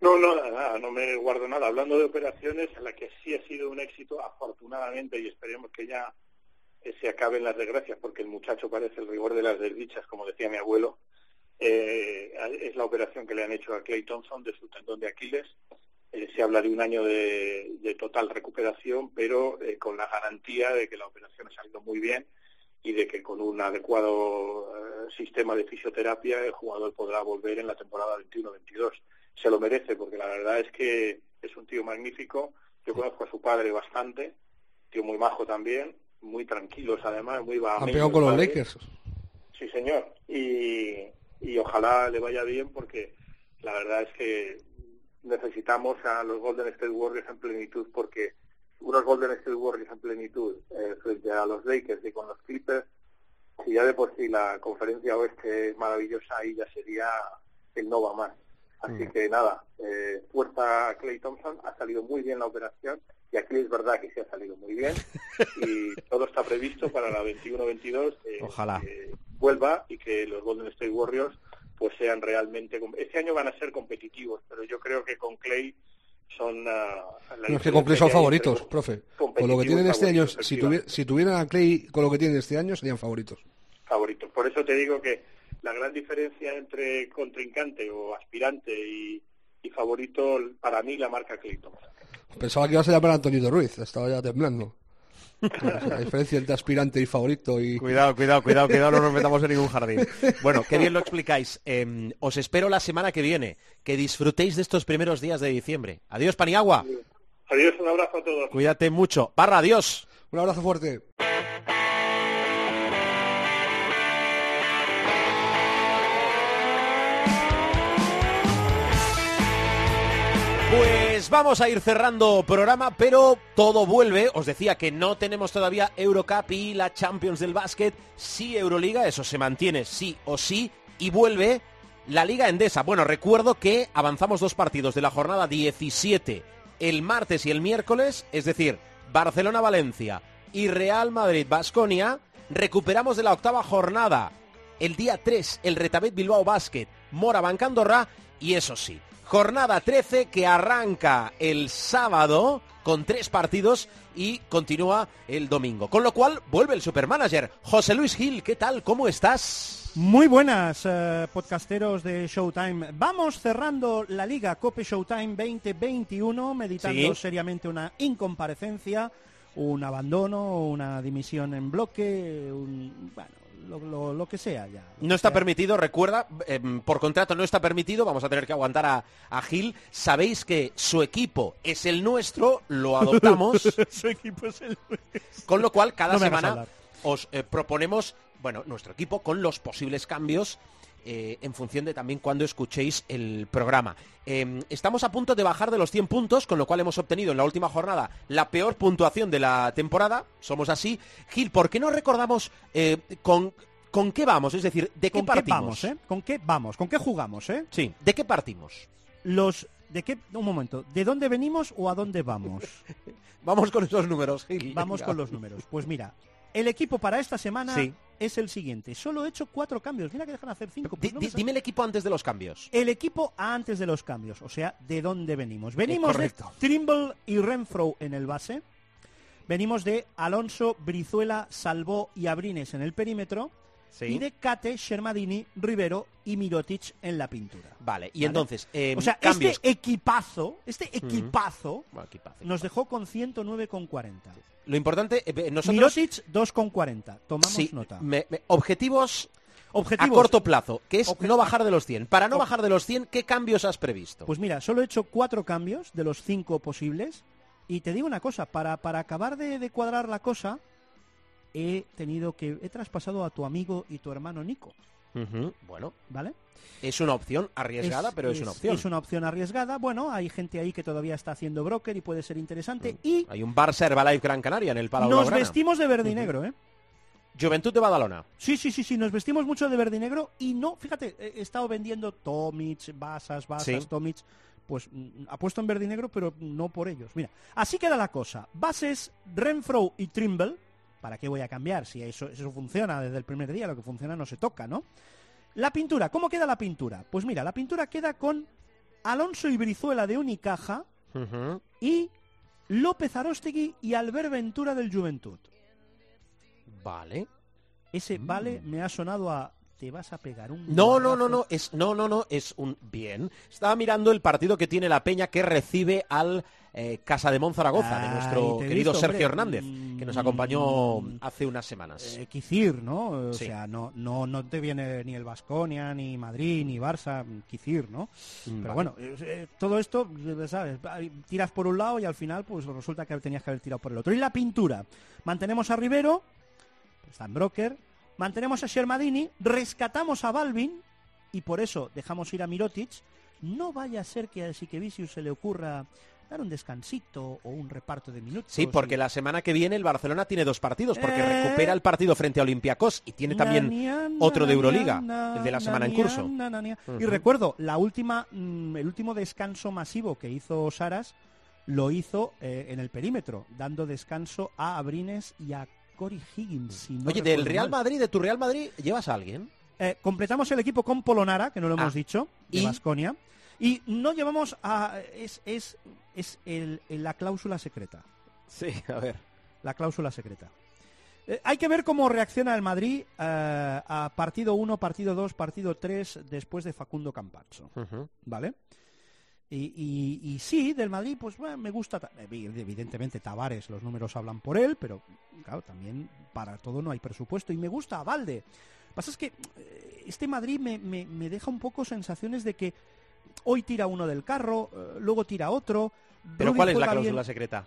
No, no, nada, no me guardo nada. Hablando de operaciones, en la que sí ha sido un éxito, afortunadamente, y esperemos que ya eh, se acaben las desgracias, porque el muchacho parece el rigor de las desdichas, como decía mi abuelo, eh, es la operación que le han hecho a Clay Thompson de su tendón de Aquiles, eh, se habla de un año de, total recuperación, pero eh, con la garantía de que la operación ha salido muy bien y de que con un adecuado eh, sistema de fisioterapia el jugador podrá volver en la temporada 21-22. Se lo merece porque la verdad es que es un tío magnífico. Yo conozco a su padre bastante, tío muy majo también, muy tranquilos además, muy Campeón con los Lakers. Sí, señor. Y, y ojalá le vaya bien porque la verdad es que necesitamos a los Golden State Warriors en plenitud porque unos Golden State Warriors en plenitud eh, frente a los Lakers y con los Clippers, si ya de por sí la conferencia oeste es maravillosa, ahí ya sería el no va más. Así mm. que nada, eh, fuerza Clay Thompson, ha salido muy bien la operación y aquí es verdad que sí ha salido muy bien y todo está previsto para la 21-22 Ojalá. que vuelva y que los Golden State Warriors pues sean realmente... Este año van a ser competitivos, pero yo creo que con Clay son... Uh, es que con Clay son favoritos, profe. Con lo que tienen este año, si, si tuvieran a Clay con lo que tienen este año, serían favoritos. Favoritos. Por eso te digo que la gran diferencia entre contrincante o aspirante y, favorito, para mí la marca Clayton. Pensaba que iba a ser para Antonio Ruiz, estaba ya temblando. La diferencia entre aspirante y favorito y... Cuidado, cuidado, cuidado, cuidado, no nos metamos en ningún jardín. Bueno, qué bien lo explicáis. Em, os espero la semana que viene. Que disfrutéis de estos primeros días de diciembre. Adiós, Paniagua. Adiós, un abrazo a todos. Cuídate mucho. Barra, adiós. Un abrazo fuerte. Pues vamos a ir cerrando programa, pero todo vuelve. Os decía que no tenemos todavía Eurocup y la Champions del básquet. Sí Euroliga, eso se mantiene sí o sí. Y vuelve la Liga Endesa. Bueno, recuerdo que avanzamos dos partidos de la jornada 17 el martes y el miércoles, es decir, Barcelona-Valencia y Real Madrid-Basconia. Recuperamos de la octava jornada el día 3 el Retabet Bilbao Básquet, Mora Bancandorra y eso sí, Jornada 13 que arranca el sábado con tres partidos y continúa el domingo. Con lo cual vuelve el supermanager. José Luis Gil, ¿qué tal? ¿Cómo estás? Muy buenas, eh, podcasteros de Showtime. Vamos cerrando la Liga Cope Showtime 2021, meditando Sí. seriamente una incomparecencia, un abandono, una dimisión en bloque, un, bueno, lo, lo- lo que sea ya. No está sea, permitido, recuerda, em, por contrato no está permitido, vamos a tener que aguantar a, a Gil. Sabéis que su equipo es el nuestro, lo adoptamos, Su equipo es el... con lo cual cada No semana os eh, proponemos, bueno, nuestro equipo con los posibles cambios eh, en función de también cuando escuchéis el programa. Em, estamos a punto de bajar de los 100 puntos, con lo cual hemos obtenido en la última jornada la peor puntuación de la temporada. Somos así. Gil, ¿por qué no recordamos eh, con, con qué vamos? Es decir, ¿de qué ¿Con qué partimos? vamos, eh? ¿Con qué vamos? ¿Con qué jugamos, eh? Sí, ¿de qué partimos? Los... ¿De qué? Un momento. ¿De dónde venimos o a dónde vamos? Vamos con esos números, Gil. Vamos con los números. Pues mira, el equipo para esta semana Sí. Es el siguiente. Solo he hecho cuatro cambios. Mira que dejan hacer cinco. Pues no dime el equipo antes de los cambios. El equipo antes de los cambios, o sea, ¿de dónde venimos? Venimos de. Trimble y Renfro en el base. Venimos de Alonso, Brizuela, Salvó y Abrines en el perímetro. Y de Cate, Shermadini, Rivero y Mirotic en la pintura. Vale, y Vale. entonces, em, o sea, cambios. este equipazo, este equipazo Bueno, equipazo, nos dejó con 109,40. Lo importante, eh, nosotros... Mirotic 2,40. Tomamos sí, nota. me- me- objetivos Objetivos. a corto plazo, que es no bajar de los 100. Para no Ob- bajar de los 100, ¿qué cambios has previsto? Pues mira, solo he hecho cuatro cambios de los cinco posibles. Y te digo una cosa, para, para acabar de, de cuadrar la cosa, he tenido que. He traspasado a tu amigo y tu hermano Nico, Bueno, ¿vale? es una opción arriesgada, pero es, una opción. Es una opción arriesgada. Bueno, hay gente ahí que todavía está haciendo broker y puede ser interesante. Mm. Y Hay un Barça Herbalife Gran Canaria en el Palau nos Blaugrana. vestimos de verde y negro, ¿eh? Juventud de Badalona. Sí, sí, sí, sí, nos vestimos mucho de verde y negro y no, fíjate, he estado vendiendo Tomic, Basas, Basas, Sí. Tomic, pues mm, apuesto en verde y negro, pero no por ellos. Mira, así queda la cosa. Bases, Renfro y Trimble. ¿Para qué voy a cambiar? Si eso, eso funciona desde el primer día, lo que funciona no se toca, ¿no? La pintura, ¿cómo queda la pintura? Pues mira, la pintura queda con Alonso y Brizuela de Unicaja Ujú. y López Arostegui y Albert Ventura del Juventud. Vale. Ese vale me ha sonado a te vas a pegar un No, no, no, guardazo". no, es no, no, no, es un bien. Estaba mirando el partido que tiene la Peña que recibe al eh, Casa de Monzaragoza de nuestro querido visto, Sergio hombre. Hernández, que nos acompañó Mm. hace unas semanas. Eh, Quicir, ¿no? O Sí. sea, no, no, no te viene ni el Vasconia, ni Madrid, ni Barça, Quicir, ¿no? Pero Vale. bueno, eh, todo esto, ¿sabes? Tiras por un lado y al final, pues resulta que tenías que haber tirado por el otro. Y la pintura. Mantenemos a Rivero, está en broker. Mantenemos a Shermadini, rescatamos a Balvin y por eso dejamos ir a Mirotic. No vaya a ser que a Sikevicius se le ocurra dar un descansito o un reparto de minutos. Sí, porque y- la semana que viene el Barcelona tiene dos partidos, porque Eh. recupera el partido frente a Olympiacos y tiene también Na, na, otro de Euroliga, na, el de la na, semana en curso. Y recuerdo, la última, mm, el último descanso masivo que hizo Saras lo hizo eh, en el perímetro, dando descanso a Abrines y a Cory Higgins. si no Oye, del Real mal. Madrid, de tu Real Madrid, ¿llevas a alguien? Eh, completamos el equipo con Polonara, que no lo hemos Ah. dicho, de ¿Y? Y no llevamos a... Es, es, es el- la cláusula secreta. Sí, a ver. La cláusula secreta. Eh, hay que ver cómo reacciona el Madrid eh, a partido 1, partido 2, partido 3 después de Facundo Campazzo. ¿Vale? Y, y- y sí, del Madrid, pues bueno, me gusta. ta- evi- Evidentemente, Tavares, los números hablan por él, pero claro, también para todo no hay presupuesto. Y me gusta a Valde. Lo que pasa es que eh, este Madrid me, me- me deja un poco sensaciones de que hoy tira uno del carro, eh, luego tira otro. ¿Pero cuál es la bien, cláusula secreta?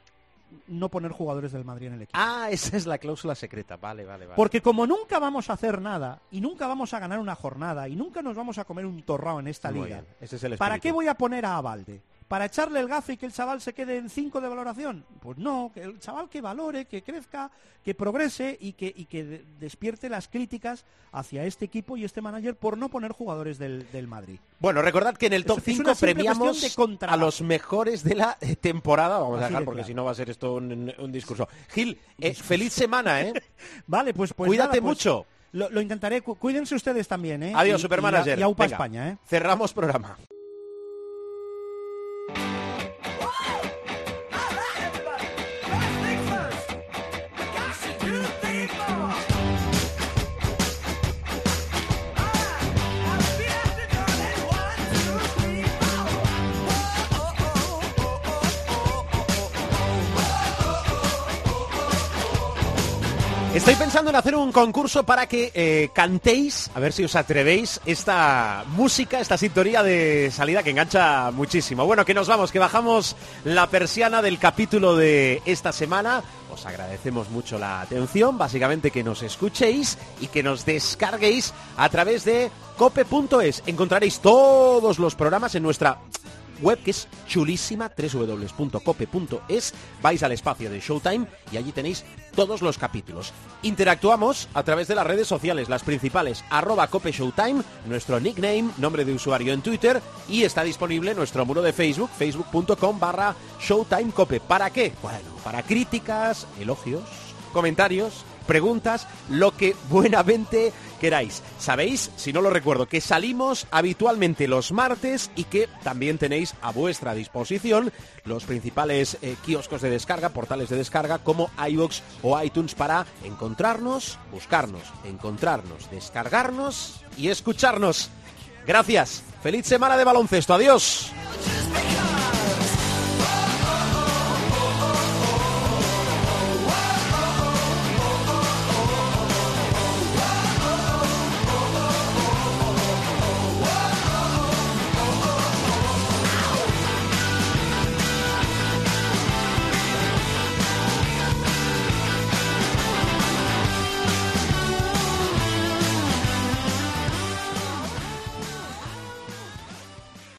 No poner jugadores del Madrid en el equipo. Ah, esa es la cláusula secreta. Vale, vale, vale. Porque como nunca vamos a hacer nada y nunca vamos a ganar una jornada y nunca nos vamos a comer un torrao en esta Muy liga, bien, ese es el ¿para qué voy a poner a Avalde? ¿Para echarle el gafe y que el chaval se quede en 5 de valoración? Pues no, que el chaval que valore, que crezca, que progrese y que, y que de- despierte las críticas hacia este equipo y este manager por no poner jugadores del, del Madrid. Bueno, recordad que en el top es 5 una simple premiamos de a los mejores de la eh, temporada. Vamos a dejar de porque claro. si no va a ser esto un, un discurso. Gil, eh, feliz semana, ¿eh? Vale, pues, pues Cuídate nada, pues mucho. Lo, lo intentaré. Cu- Cuídense ustedes también, ¿eh? Adiós, Y- Supermanager. Y, y aupa Venga, España, ¿eh? Cerramos programa. Estoy pensando en hacer un concurso para que eh, cantéis, a ver si os atrevéis, esta música, esta sintonía de salida que engancha muchísimo. Bueno, que nos vamos, que bajamos la persiana del capítulo de esta semana. Os agradecemos mucho la atención, básicamente que nos escuchéis y que nos descarguéis a través de cope.es. Encontraréis todos los programas en nuestra web que es chulísima, www.cope.es, vais al espacio de Showtime y allí tenéis todos los capítulos. Interactuamos a través de las redes sociales, las principales, arroba Cope Showtime, nuestro nickname, nombre de usuario en Twitter y está disponible nuestro muro de Facebook, facebook.com barra Showtime Cope. ¿Para qué? Bueno, para críticas, elogios, comentarios, preguntas, lo que buenamente queráis. Sabéis, si no lo recuerdo, que salimos habitualmente los martes y que también tenéis a vuestra disposición los principales eh, kioscos de descarga, portales de descarga como iVoox o iTunes para encontrarnos, buscarnos, encontrarnos, descargarnos y escucharnos. Gracias. Feliz semana de baloncesto. Adiós.